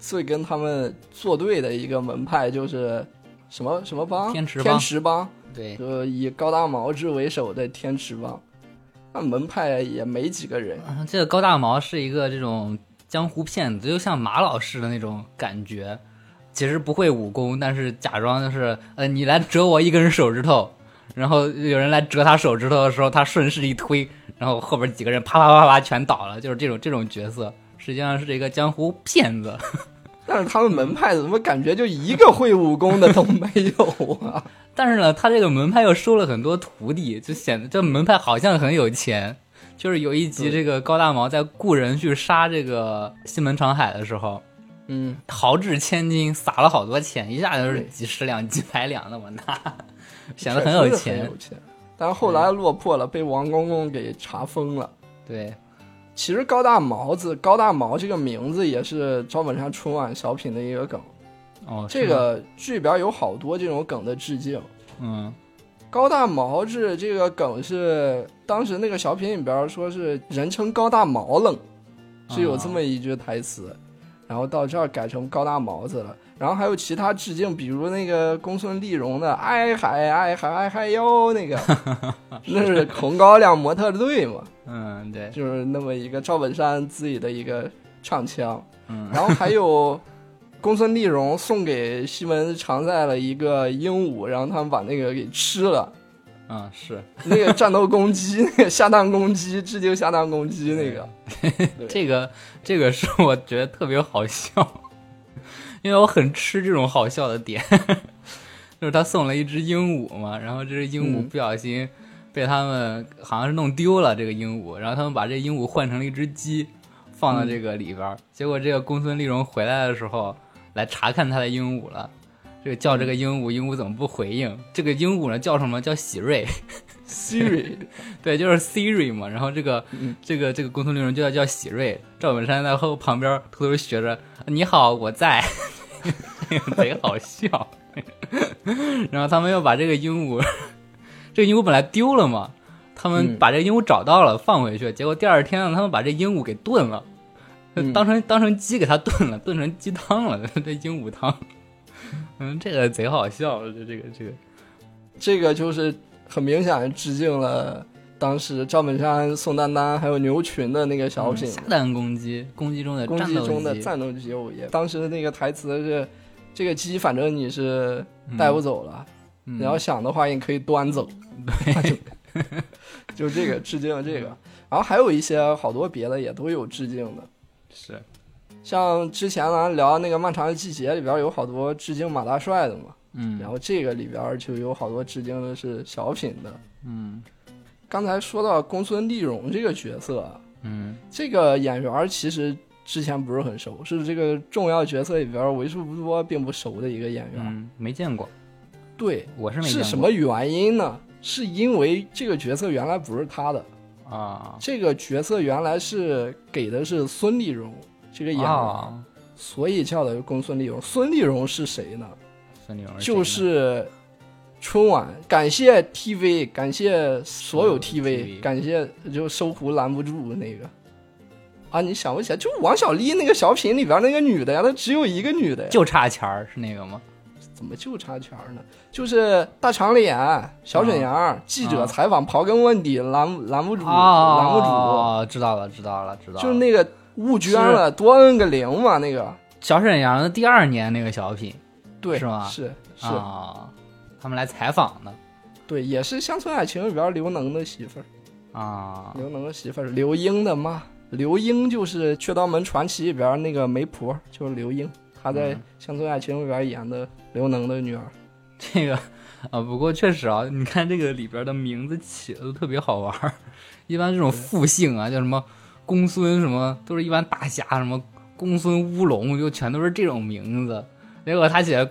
最跟他们作对的一个门派就是什么什么帮？天池帮天池帮，对，就以高大毛之为首的天池帮，那门派也没几个人。嗯这个高大毛是一个这种江湖骗子，就像马老师的那种感觉。其实不会武功，但是假装就是，呃，你来折我一根手指头，然后有人来折他手指头的时候，他顺势一推，然后后边几个人啪啪啪啪全倒了，就是这种这种角色，实际上是这个江湖骗子。但是他们门派怎么感觉就一个会武功的都没有啊？但是呢，他这个门派又收了很多徒弟，就显得这门派好像很有钱。就是有一集，这个高大毛在雇人去杀这个西门长海的时候，嗯，豪掷千金，撒了好多钱，一下就是几十两、几百两那么大，显得很有。钱。但是后来落魄了，被王公公给查封了。对，其实高大毛子，高大毛这个名字也是赵本山春晚小品的一个梗。哦，这，个剧里边有好多这种梗的致敬。嗯，高大毛子这个梗是当时那个小品里边说是人称高大毛冷，是有这么一句台词，然后到这儿改成高大毛子了。然后还有其他致敬，比如那个公孙丽蓉的“哎嗨哎嗨哎嗨哟”那个，那是红高粱模特队嘛，嗯，对，就是那么一个赵本山自己的一个唱腔。嗯，然后还有公孙丽蓉送给西门常在了一个鹦鹉，然后他们把那个给吃了。嗯，是。那个战斗公鸡，那个下蛋公鸡，致敬下蛋公鸡那个，对。这个这个是我觉得特别好笑，因为我很吃这种好笑的点，就是他送了一只鹦鹉嘛，然后这只鹦鹉嗯不小心被他们好像是弄丢了这个鹦鹉，然后他们把这鹦鹉换成了一只鸡，放到这个里边儿，结果这个公孙丽蓉回来的时候来查看他的鹦鹉了。这个叫这个鹦鹉，鹦鹉怎么不回应？这个鹦鹉呢叫什么？叫喜瑞，Siri，对，就是 Siri 嘛。然后这个、嗯这个这个沟通内容就要叫喜瑞，赵本山在后旁边偷偷学着：“你好，我在。”那个贼好笑。然后他们又把这个鹦鹉，这个鹦鹉本来丢了嘛，他们嗯把这个鹦鹉找到了，放回去。结果第二天呢，他们把这鹦鹉给炖了，嗯当成当成鸡给它炖了，炖成鸡汤了，这鹦鹉汤。嗯，这个贼好笑，这这个这个，这个就是很明显致敬了当时赵本山、宋丹丹还有牛群的那个小品嗯下蛋公鸡，公鸡中的攻击中的机战斗机我也！当时那个台词是：“这个鸡反正你是带不走了，嗯你要想的话，你可以端走。”对，就这个致敬了这个，然后还有一些好多别的也都有致敬的，是像之前咱聊那个《漫长的季节》里边有好多致敬马大帅的嘛，嗯然后这个里边就有好多致敬的是小品的。嗯刚才说到公孙丽蓉这个角色啊，嗯这个演员其实之前不是很熟，是这个重要角色里边为数不多并不熟的一个演员。嗯，没见过，对，我是没见过。是什么原因呢？是因为这个角色原来不是他的，啊？这个角色原来是给的是孙丽蓉这个演员，啊，所以叫的公孙丽蓉。孙丽蓉是谁呢？就是春晚，感谢 TV，感谢所有所有 TV，TV 感谢就搜狐拦不住那个。啊，你想不起来？就王小利那个小品里边那个女的呀，她只有一个女的呀，就差钱儿是那个吗？怎么就差钱儿呢？就是大长脸、小沈阳，记者啊采访刨根问底，拦拦不住，啊，拦不住，哦，知道了，知道了，知道了。就是那个误捐了，多摁个零嘛，那个小沈阳的第二年那个小品对，是吗是是、啊，他们来采访的对，也是《乡村爱情》里边刘能的媳妇儿。啊，刘能的媳妇儿刘英的妈，刘英就是《雀刀门传奇》里边那个媒婆，就是刘英，她在《嗯乡村爱情》里边演的刘能的女儿。这个啊，不过确实啊，你看这个里边的名字起的都特别好玩儿。一般这种复姓啊，叫什么公孙什么，都是一般大侠什么公孙乌龙，就全都是这种名字。结果他写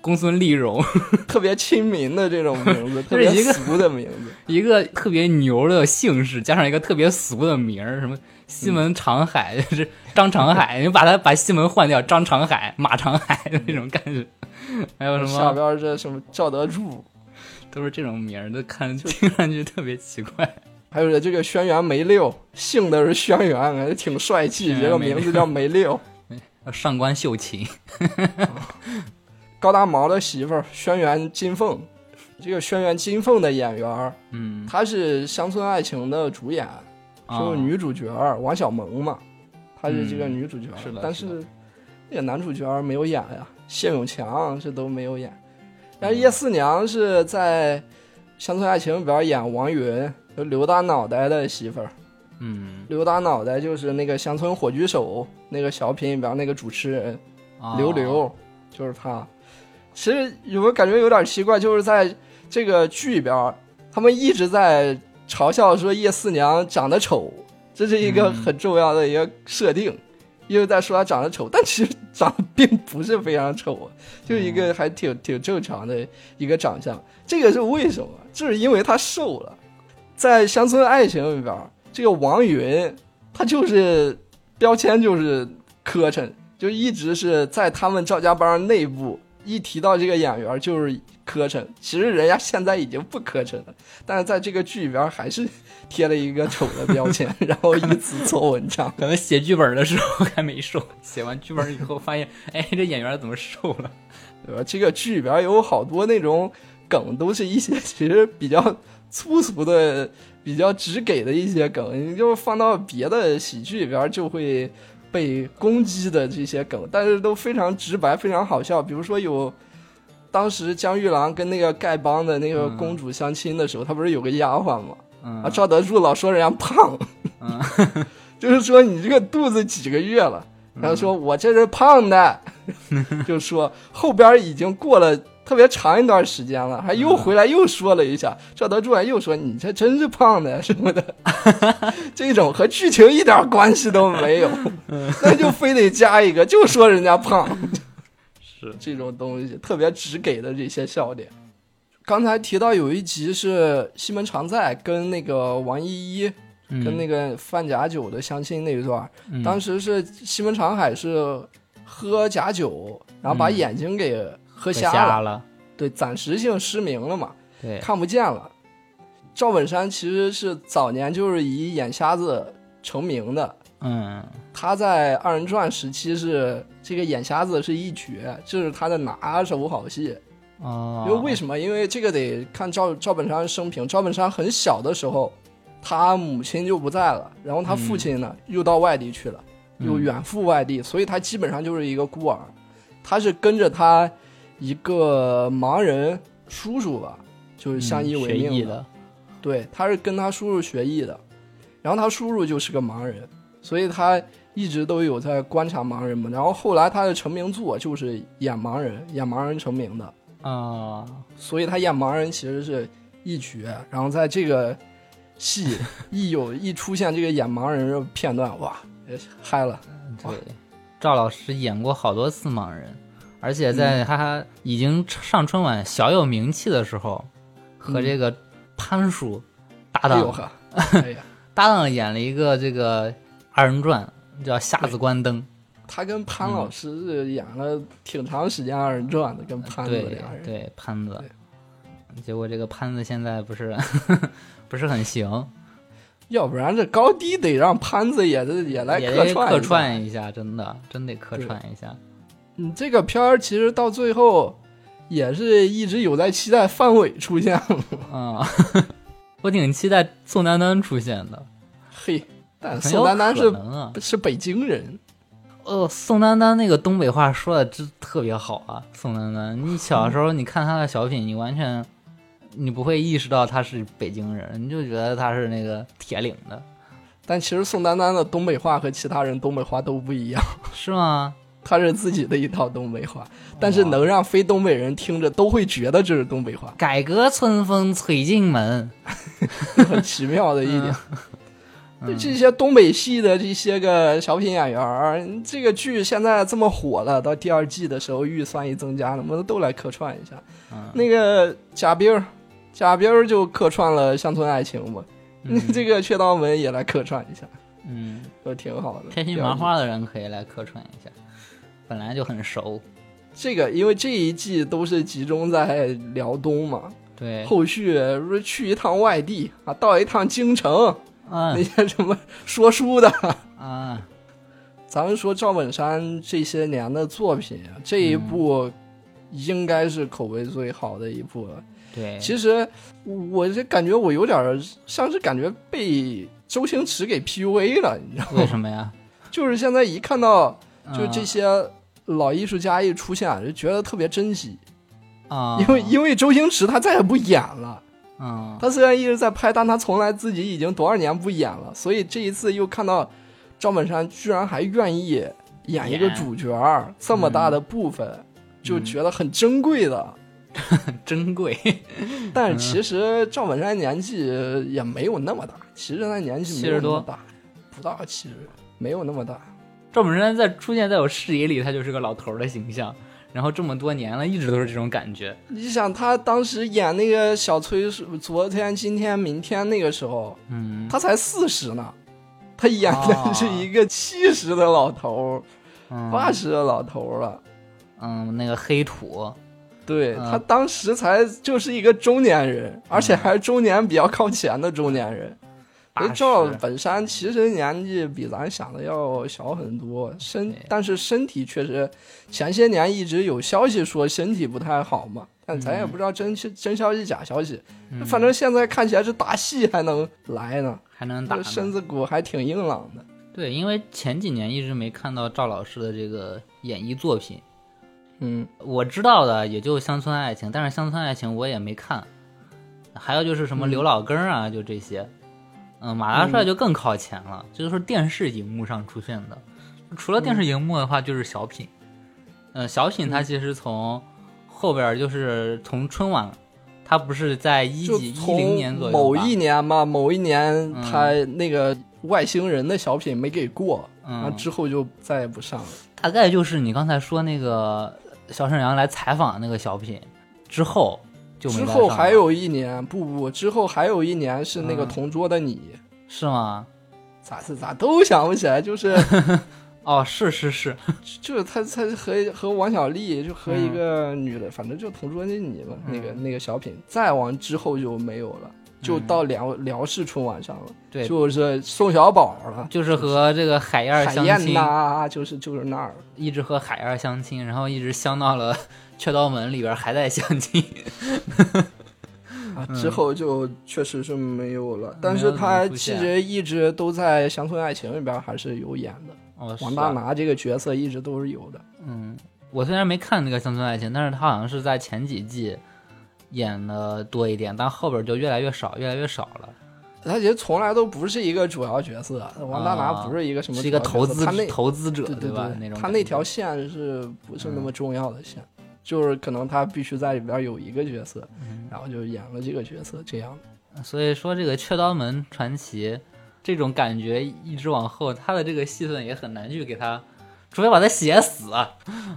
公孙丽蓉，特别亲民的这种名字，特别一个俗的名字。一个特别牛的姓氏，加上一个特别俗的名儿，什么西门长海，就是张长海，你把他把西门换掉，张长海、马长海的那种感觉。还有什么下么边这什么赵德柱，都是这种名儿，都看听上去特别奇怪。还有这个轩辕梅六，姓的是轩辕，挺帅气，这个名字叫梅六。上官秀琴，高大毛的媳妇儿轩辕金凤，这个轩辕金凤的演员，嗯，她是《乡村爱情》的主演，啊。就是女主角儿王小蒙嘛，她是这个女主角是的但是那个男主角儿没有演呀，谢永强这都没有演，但是叶四娘是在《乡村爱情》里边演王云，就刘大脑袋的媳妇儿。嗯，刘大脑袋就是那个乡村火炬手那个小品里边那个主持人啊刘刘，就是他。其实有没有感觉有点奇怪？就是在这个剧里边，他们一直在嘲笑说叶四娘长得丑，这是一个嗯很重要的一个设定，因为在说她长得丑，但其实长得并不是非常丑啊，就一个还挺挺正常的一个长相。这个是为什么？就是因为她瘦了。在《乡村爱情》里边，这个王云他就是标签就是磕碜，就一直是在他们赵家班内部一提到这个演员就是磕碜。其实人家现在已经不磕碜了，但是在这个剧里边还是贴了一个丑的标签，然后以此做文章。可能写剧本的时候还没瘦，写完剧本以后发现，哎，这演员怎么瘦了？对吧？这个剧里边有好多那种梗，都是一些其实比较粗俗的、比较直给的一些梗，你就放到别的喜剧里边就会被攻击的这些梗，但是都非常直白、非常好笑。比如说有。当时江玉郎跟那个丐帮的那个公主相亲的时候，他不是有个丫鬟吗？嗯啊，赵德柱老说人家胖，嗯就是说你这个肚子几个月了，然后说我这是胖的，就说后边已经过了特别长一段时间了，还又回来又说了一下，赵德柱还又说你这真是胖的什么的，这种和剧情一点关系都没有，那就非得加一个，就说人家胖，是。这种东西特别直给的这些笑点。刚才提到有一集是西门常在跟那个王依依跟那个范假酒的相亲那一段，嗯。当时是西门长海是喝假酒，然后把眼睛给喝瞎瞎了，对，暂时性失明了嘛，对，看不见了。赵本山其实是早年就是以眼瞎子成名的，嗯他在二人转时期是这个眼瞎子是一绝，这是他的拿手好戏。哦，因为为什么？因为这个得看赵赵本山生平。赵本山很小的时候，他母亲就不在了，然后他父亲呢、又到外地去了，又嗯远赴外地，所以他基本上就是一个孤儿。他是跟着他一个盲人叔叔吧，就是相依为命的，对，他是跟他叔叔学艺的，然后他叔叔就是个盲人，所以他一直都有在观察盲人嘛。然后后来他的成名作就是演盲人，演盲人成名的。啊，所以他演盲人其实是一绝。然后在这个戏一有一出现这个演盲人的片段，哇，呃嗨了！对，赵老师演过好多次盲人，而且嗯。在他已经上春晚小有名气的时候，和这个潘叔搭档、呀，搭档演了一个这个二人转，叫《瞎子关灯。他跟潘老师是演了挺长时间二人转的，跟》，潘子对俩人。对，潘子。结果这个潘子现在不是 不是很行，要不然这高低得让潘子也也来客客串一下。串一下，真的真得客串一下。嗯，这个片儿其实到最后也是一直有在期待范伟出现了，啊、我挺期待宋丹丹出现的，嘿，但宋丹丹是能啊。是北京人，哦，宋丹丹那个东北话说的真特别好啊！宋丹丹，你小时候你看她的小品，你完全你不会意识到她是北京人，你就觉得她是那个铁岭的，但其实宋丹丹的东北话和其他人东北话都不一样，是吗？她是自己的一套东北话，但是能让非东北人听着都会觉得这是东北话，改革春风吹进门，很奇妙的一点。对这些东北系的这些个小品演员，这个剧现在这么火了，到第二季的时候预算一增加，能不能都来客串一下？那个贾冰，贾冰就客串了《乡村爱情》嘛，那、这个阙刀门也来客串一下，嗯，都挺好的。开心麻花的人可以来客串一下，本来就很熟，这个，因为这一季都是集中在辽东嘛，对，后续不是去一趟外地啊，到一趟京城，那嗯些什么说书的。啊，咱们说赵本山这些年的作品，这一部应该是口碑最好的一部了。对，其实我这感觉我有点像是感觉被周星驰给 PUA 了，你知道吗？为什么呀？就是现在一看到就嗯这些老艺术家一出现，就觉得特别珍惜，啊，因为因为周星驰他再也不演了。嗯，他虽然一直在拍，但他从来自己已经多少年不演了，所以这一次又看到赵本山居然还愿意演一个主角儿，这么大的部分，就觉得很珍贵的。珍贵，但是其实赵本山年纪也没有那么大，其实他年纪没有70多那么大，不到七十，没有那么大。赵本山在出现在我视野里，他就是个老头儿的形象，然后这么多年了，一直都是这种感觉。你想他当时演那个小崔是昨天、今天、明天那个时候，嗯，他才四十呢，他演的是一个七十的老头嗯。儿、八十的老头儿了。嗯，那个黑土，对、嗯。他当时才就是一个中年人，而且还是中年比较靠前的中年人。赵十，本山其实年纪比咱想的要小很多，身但是身体确实前些年一直有消息说身体不太好嘛，但咱也不知道真是真消息假消息。嗯反正现在看起来是打戏还能来呢，还能打身子骨还挺硬朗的。对，因为前几年一直没看到赵老师的这个演艺作品，嗯，我知道的也就《乡村爱情》，但是《乡村爱情》我也没看。还有就是什么嗯刘老根儿啊，就这些。嗯，马大帅就更靠前了，这就是电视荧幕上出现的。除了电视荧幕的话，就是小品。嗯，小品它其实从后边儿就是从春晚，它不是在一就几一零年左右某一年嘛，某一年它那个外星人的小品没给过，然后嗯，之后就再也不上了。大概就是你刚才说那个小沈阳来采访那个小品之后之后还有一年，不不，之后还有一年是那个嗯。同桌的你，是吗？咋是咋都想不起来，就是 哦，是是是，就是他他和和王小利就和一个女的，反正就同桌的你嘛，那个那个小品，再往之后就没有了，就到辽辽视春晚上了，对，就是宋小宝了，就是和这个海燕海相亲，燕呐，就是就是那儿，一直和海燕相亲，然后一直相到了雀刀门里边还在相亲。啊，之后就确实是没有了，但是他其实一直都在《乡村爱情》里边还是有演的。哦，王大拿这个角色一直都是有的。嗯，我虽然没看那个《乡村爱情》，但是他好像是在前几季演的多一点，但后边就越来越少，越来越少了。他其实从来都不是一个主要角色，王大拿不是一个什么，是一个投资他投资者对吧？那种他那条线是不是那么重要的线？就是可能他必须在里边有一个角色，然后就演了这个角色这样。所以说这个《雀刀门传奇》这种感觉一直往后，他的这个戏份也很难去给他，除非把他写死，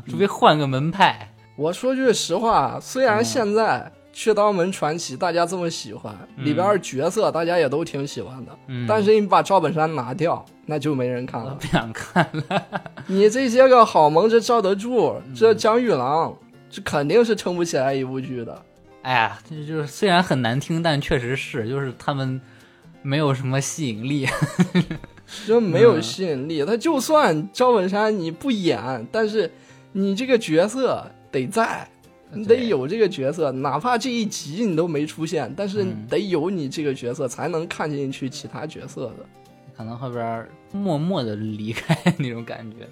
除非换个门派。我说句实话，虽然现在《雀刀门传奇》大家这么喜欢，里边角色大家也都挺喜欢的，但是你把赵本山拿掉，那就没人看了，不想看了。你这些个好萌，这赵德柱，这江玉郎。这肯定是撑不起来一部剧的。哎呀，这就是虽然很难听，但确实是，就是他们没有什么吸引力，就没有吸引力。他就算赵本山你不演，但是你这个角色得在，你得有这个角色，哪怕这一集你都没出现，但是得有你这个角色才能看进去其他角色的。可能后边默默的离开 那种感觉。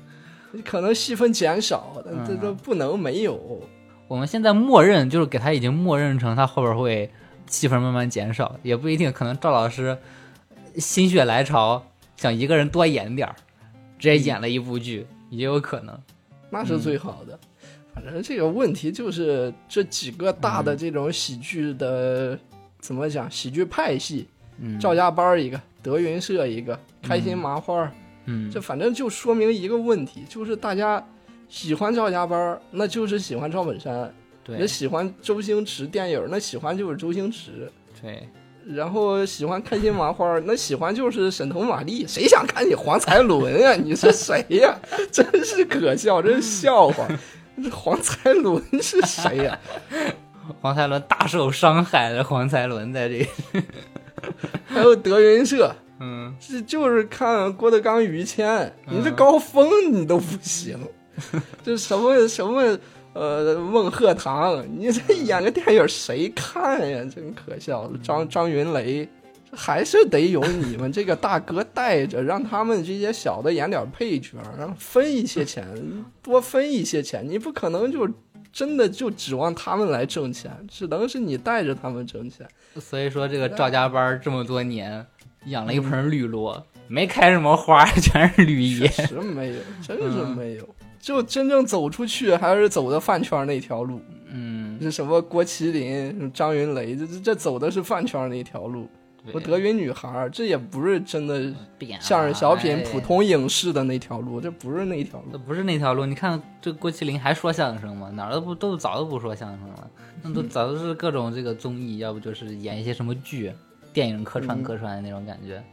可能戏份减少，但这这不能没有。我们现在默认就是给他已经默认成他后边会戏份慢慢减少，也不一定。可能赵老师心血来潮想一个人多演点儿，直接演了一部剧也有可能。那是最好的。反正这个问题就是这几个大的这种喜剧的怎么讲？喜剧派系，赵家班一个，德云社一个，开心麻花。嗯，这反正就说明一个问题，就是大家喜欢赵家班那就是喜欢赵本山；对，喜欢周星驰电影，那喜欢就是周星驰。对，然后喜欢开心麻花，那喜欢就是沈腾、马丽。谁想看你黄才伦呀？你是谁呀？真是可笑，真是笑话。这黄才伦是谁呀？黄才伦大受伤害的黄才伦在这，还有德云社。嗯，这就是看郭德纲、于谦，你这高峰你都不行，这什么什么呃孟鹤堂，你这演个电影谁看呀？真可笑。张张云雷，还是得有你们这个大哥带着，让他们这些小的演点配角，让分一些钱，多分一些钱。你不可能就真的就指望他们来挣钱，只能是你带着他们挣钱。所以说，这个赵家班这么多年。养了一盆绿萝，没开什么花，全是绿叶。确实没有，真是没有。就真正走出去，还是走的饭圈那条路。嗯，是什么郭麒麟、张云雷，这这这走的是饭圈那条路。我德云女孩，这也不是真的相声小品、普通影视的那条路，这不是那条路。不是那条路。你看这郭麒麟还说相声吗？哪儿都不都早都不说相声了，那都 早都是各种这个综艺，要不就是演一些什么剧。电影客串客串的那种感觉，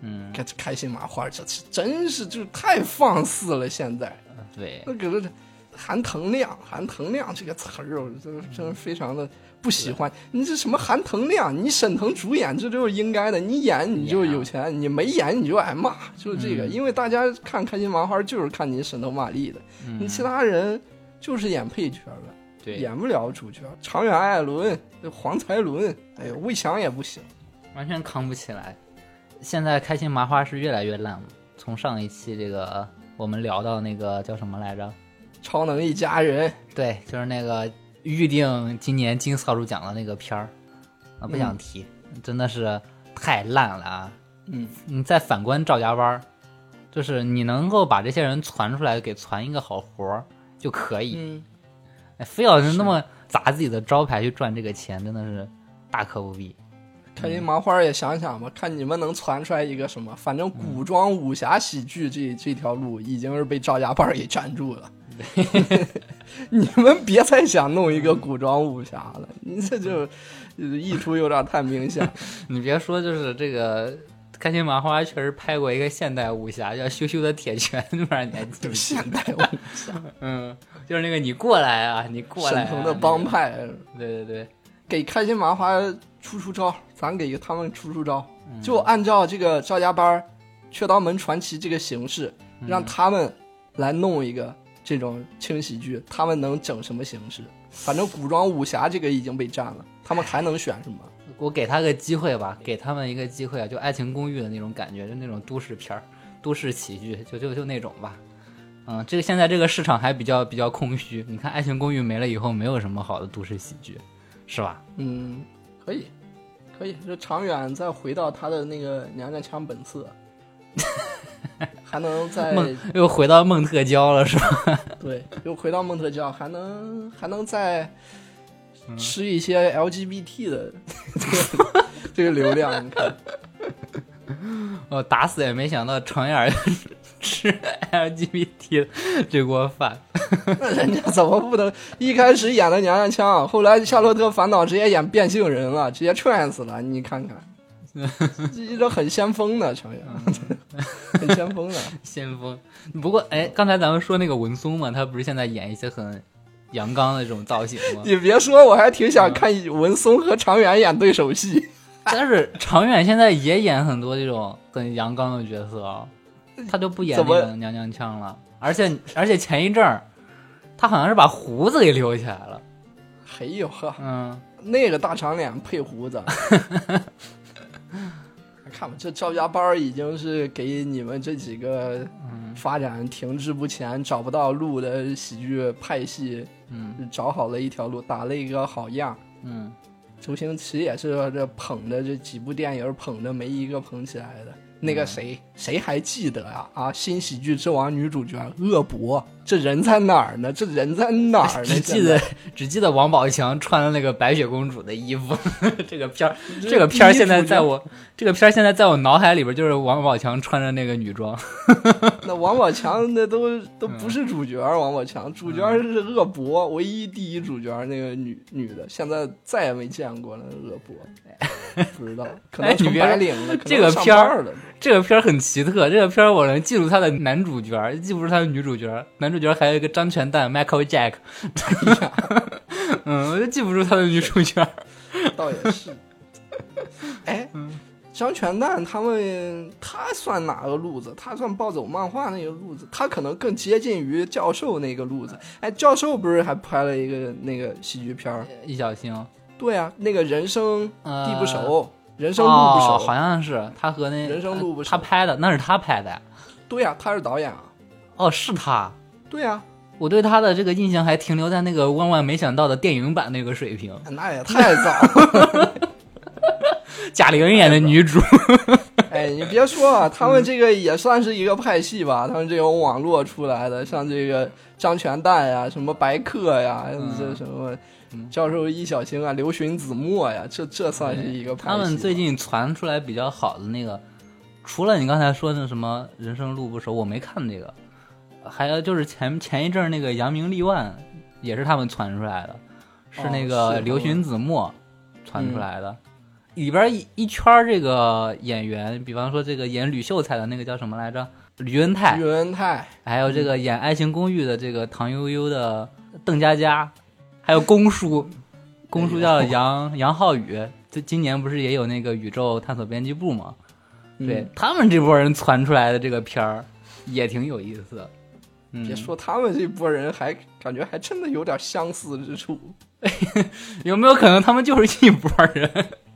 嗯，开开心麻花这是真是就是太放肆了。现在，对，那可是含腾量，含腾量这个词儿，我真真是非常的不喜欢。你这什么含腾量？你沈腾主演这就是应该的，你演你就有钱，你没演你就挨骂，就是这个。因为大家看开心麻花就是看你沈腾、马丽的，你其他人就是演配角演不了主角。长远、艾伦、黄才伦，哎呦，魏翔也不行。完全扛不起来，现在开心麻花是越来越烂了。从上一期这个我们聊到那个叫什么来着，超能一家人，对，就是那个预定今年金扫帚奖的那个片儿，啊，不想提，真的是太烂了啊。嗯，你再反观赵家班，就是你能够把这些人传出来，给传一个好活儿就可以。嗯，哎，非要是那么砸自己的招牌去赚这个钱，真的是大可不必。开心麻花也想想吧，看你们能传出来一个什么？反正古装武侠喜剧这这条路已经是被赵家班给占住了。你们别再想弄一个古装武侠了，你这就意图有点太明显。你别说，就是这个开心麻花确实拍过一个现代武侠叫《羞羞的铁拳》，不知道你还记不记现代武侠，嗯，就是那个你过来啊，你过来、啊。沈腾的帮那派，个。对对对，给开心麻花出出招，咱给他们出出招，嗯就按照这个赵家班儿《雀刀门传奇》这个形式，嗯让他们来弄一个这种轻喜剧，他们能整什么形式？反正古装武侠这个已经被占了，他们还能选什么？我给他个机会吧，给他们一个机会啊，就《爱情公寓》的那种感觉，就那种都市片儿、都市喜剧，就就就那种吧。嗯，这个现在这个市场还比较比较空虚。你看《爱情公寓》没了以后，没有什么好的都市喜剧，是吧？嗯，可以，可以，就长远再回到他的那个娘娘腔本色，还能再梦又回到孟特娇了，是吧？对，又回到孟特娇，还能还能再吃一些 LGBT 的这个 这个流量，你看，我打死也没想到程眼儿吃 LGBT 这锅饭。那人家怎么不能一开始演的娘娘腔，后来《夏洛特烦恼》直接演变性人了，直接 trans 了，你看看，这一个很先锋的成员，很先锋的。先锋。不过，哎，刚才咱们说那个文松嘛，他不是现在演一些很阳刚的这种造型吗？你别说，我还挺想看文松和常远演对手戏。但是常远现在也演很多这种很阳刚的角色啊，他就不演那个娘娘腔了。而且而且前一阵儿，他好像是把胡子给留起来了。哎呦呵，嗯，那个大长脸配胡子，看吧，这赵家班已经是给你们这几个发展停滞不前、找不到路的喜剧派系，嗯，找好了一条路，打了一个好样。嗯，周星驰也是这捧着这几部电影捧着没一个捧起来的。那个谁，谁还记得啊？啊，新喜剧之王女主角恶博，这人在哪儿呢？这人在哪儿呢？只记得只记得王宝强穿的那个白雪公主的衣服。这个片儿，这这个片儿现在在我这个片儿现在在我脑海里边就是王宝强穿着那个女装。那王宝强那都都不是主角，王宝强主角是恶博，唯一第一主角那个女女的，现在再也没见过了。恶博，不知道，可能成哎你白领了，可能这个上片儿了。这个片儿很奇特，这个片儿我能记住他的男主角，记不住他的女主角。男主角还有一个张全蛋 Michael Jack，嗯，我就记不住他的女主角。倒也是。哎，张全蛋他们，他算哪个路子？他算暴走漫画那个路子，他可能更接近于教授那个路子。哎，教授不是还拍了一个那个喜剧片儿？易小星，对啊，那个人生呃，地不熟，人生路不熟，哦，好像是他和那人生路不熟他拍的，那是他拍的呀。对呀、他是导演啊。哦，是他。对呀、我对他的这个印象还停留在那个万万没想到的电影版那个水平，那也太早了。贾玲演的女主。哎，你别说啊，他们这个也算是一个派系吧。他们这种网络出来的，像这个张全蛋呀、什么白客呀、嗯这什么教授易小星啊、刘询子墨呀，这这算是一个派系。他们最近传出来比较好的那个，除了你刚才说的什么《人生路不熟》，我没看这个，还有就是前前一阵儿那个《扬名立万》，也是他们传出来的，是那哦个刘询子墨传出来的。里边一一圈儿这个演员，比方说这个演吕秀才的那个叫什么来着？吕恩泰。吕，文泰，还有这个演《爱情公寓》的这个唐悠悠的邓家佳，还有公叔，公叔叫杨杨浩宇，就今年不是也有那个宇宙探索编辑部吗？对、嗯他们这波人传出来的这个片儿也挺有意思的。嗯，别说他们这波人还感觉还真的有点相似之处。有没有可能他们就是一波人？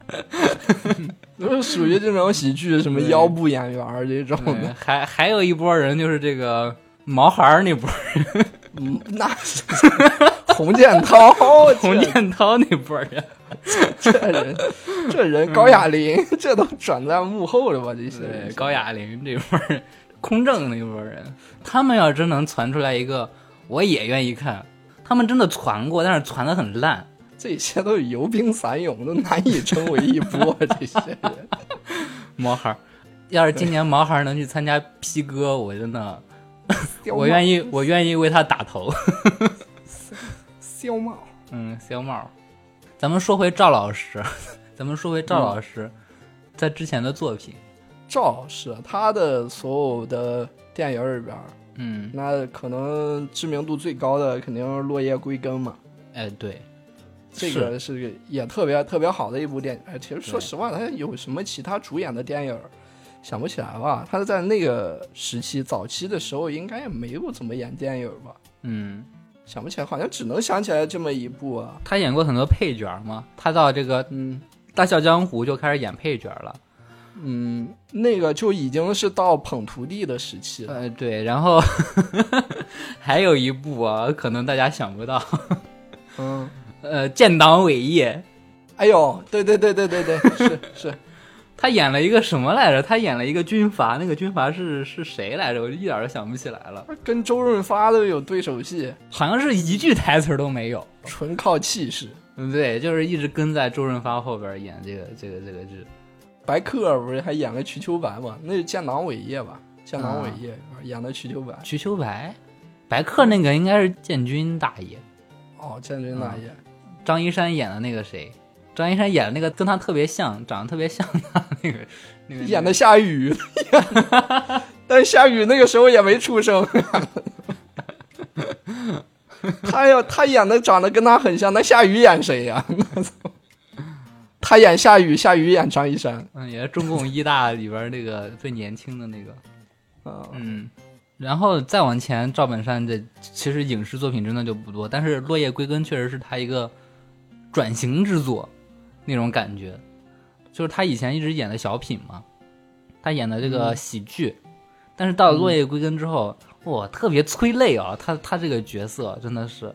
都是属于这种喜剧什么腰部演员儿这种的，还还有一波人就是这个毛孩儿那波人，嗯，那是 洪建涛，洪建涛那波人。这人，这人高亚麟，这都转在幕后了吧？这些高亚麟这波人，空政那波人，他们要真能传出来一个，我也愿意看。他们真的传过，但是传的很烂。这些都是游兵散勇，都难以称为一波。这些人，毛孩儿，要是今年毛孩儿能去参加 P 哥，我真的，我愿意，我愿意为他打头。肖帽。嗯，小帽。咱们说回赵老师，咱们说回赵老师，在之前的作品，赵老师他的所有的电影里边，嗯，那可能知名度最高的肯定是《落叶归根》嘛。哎，对，这个是个也特别特别好的一部电影。哎，其实说实话，他有什么其他主演的电影想不起来吧？他在那个时期早期的时候，应该也没有怎么演电影吧？嗯，想不起来，好像只能想起来这么一部啊。他演过很多配角嘛，他到这个《嗯大笑江湖》就开始演配角了。嗯，那个就已经是到捧徒弟的时期了。呃，对，然后 还有一部啊，可能大家想不到，嗯，呃，建党伟业，哎呦，对对对对对对，是是，他演了一个什么来着？他演了一个军阀，那个军阀是是谁来着？我一点儿都想不起来了，跟周润发都有对手戏，好像是一句台词都没有。纯靠气势。嗯，对，就是一直跟在周润发后边演这个这个这个剧。白客不是还演了瞿秋白吗？那是建党伟业吧？建党伟业演的瞿秋白。瞿秋白，白客那个应该是建军大爷，哦，建军大爷。张一山演的那个谁？张一山演的那个跟他特别像，长得特别像他那个那个演的夏雨，但夏雨那个时候也没出生。他要他演的长得跟他很像，那夏雨演谁呀、他演夏雨，夏雨演张一山。嗯，也是中共一大里边那个最年轻的那个。啊，嗯，然后再往前，赵本山的其实影视作品真的就不多，但是《落叶归根》确实是他一个转型之作，那种感觉，就是他以前一直演的小品嘛，他演的这个喜剧，但是到了《落叶归根》之后，哇，特别催泪啊！他他这个角色真的是，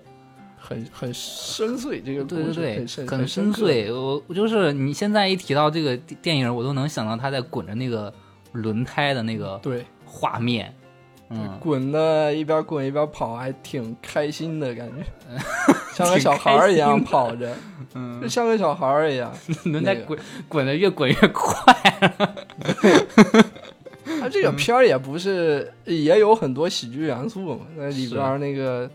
很很深邃，这个对对对，很深。邃。我我就是你现在一提到这个电电影，我都能想到他在滚着那个轮胎的那个对，画面，嗯。滚的一边滚一边跑，还挺开心的感觉，像个小孩儿一样跑着，嗯。就像个小孩儿一样。轮胎那个。滚滚的越滚越快。他 这个片儿也不是，也有很多喜剧元素嘛，那里边儿那个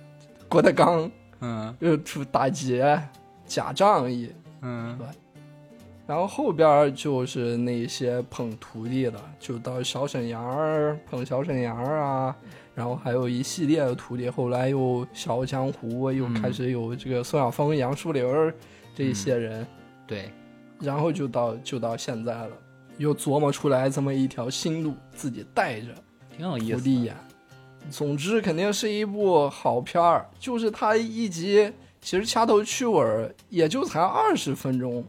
郭德纲嗯。又出打劫、假仗义，嗯然后后边儿就是那些捧徒弟的，就到小沈阳儿捧小沈阳儿啊，然后还有一系列的徒弟，后来又《笑傲江湖》又开始有这个宋晓峰、杨树林儿这一些人，对，然后就到就到现在了，又琢磨出来这么一条新路，自己带着挺有意思的。徒弟演。总之肯定是一部好片儿，就是它一集其实掐头去尾也就才二十分钟，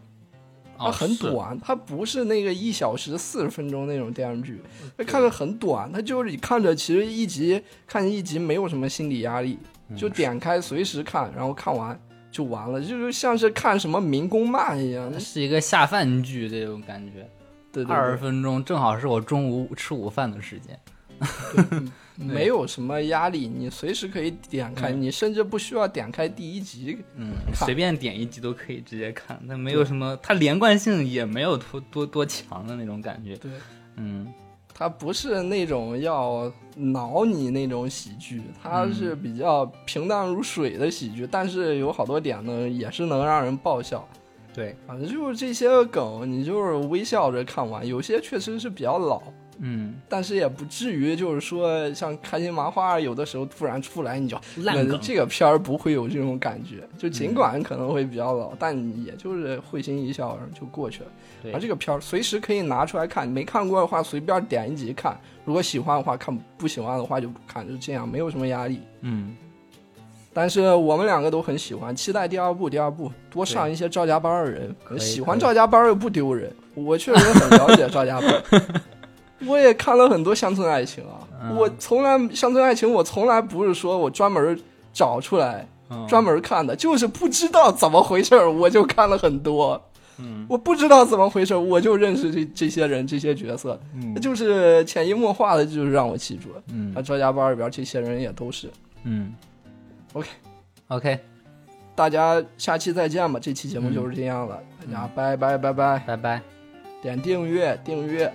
它哦很是短，它不是那个一小时四十分钟那种电视剧，它看着很短，它就是你看着其实一集看一集没有什么心理压力，嗯就点开随时看，然后看完就完了，就是像是看什么民工漫一样。是一个下饭剧这种感觉，对对二十对，分钟正好是我中午吃午饭的时间。没有什么压力，你随时可以点开，嗯。你甚至不需要点开第一集。嗯，随便点一集都可以直接看，那没有什么，它连贯性也没有多多多强的那种感觉。对，嗯。它不是那种要挠你那种喜剧，它是比较平淡如水的喜剧，但是有好多点呢，也是能让人爆笑。对，反正就是这些梗，你就是微笑着看完，有些确实是比较老，嗯，但是也不至于就是说像开心麻花有的时候突然出来你就烂梗。这个片儿不会有这种感觉，就尽管可能会比较老，但也就是会心一笑就过去了。对而这个片儿随时可以拿出来看，没看过的话随便点一集看，如果喜欢的话看，不喜欢的话就不看，就这样，没有什么压力。嗯，但是我们两个都很喜欢，期待第二部。第二部多上一些赵家班的人喜欢赵家班又不丢人。我确实很了解赵家班，我也看了很多乡村爱情啊。嗯。我从来乡村爱情，我从来不是说我专门找出来嗯。专门看的，就是不知道怎么回事儿，我就看了很多。嗯。我不知道怎么回事儿，我就认识这这些人这些角色，嗯。就是潜移默化的，就是让我记住。了。嗯。那赵家班里边这些人也都是。嗯。OK OK，大家下期再见吧，这期节目就是这样了，大家拜拜拜拜，拜拜。点订阅订阅。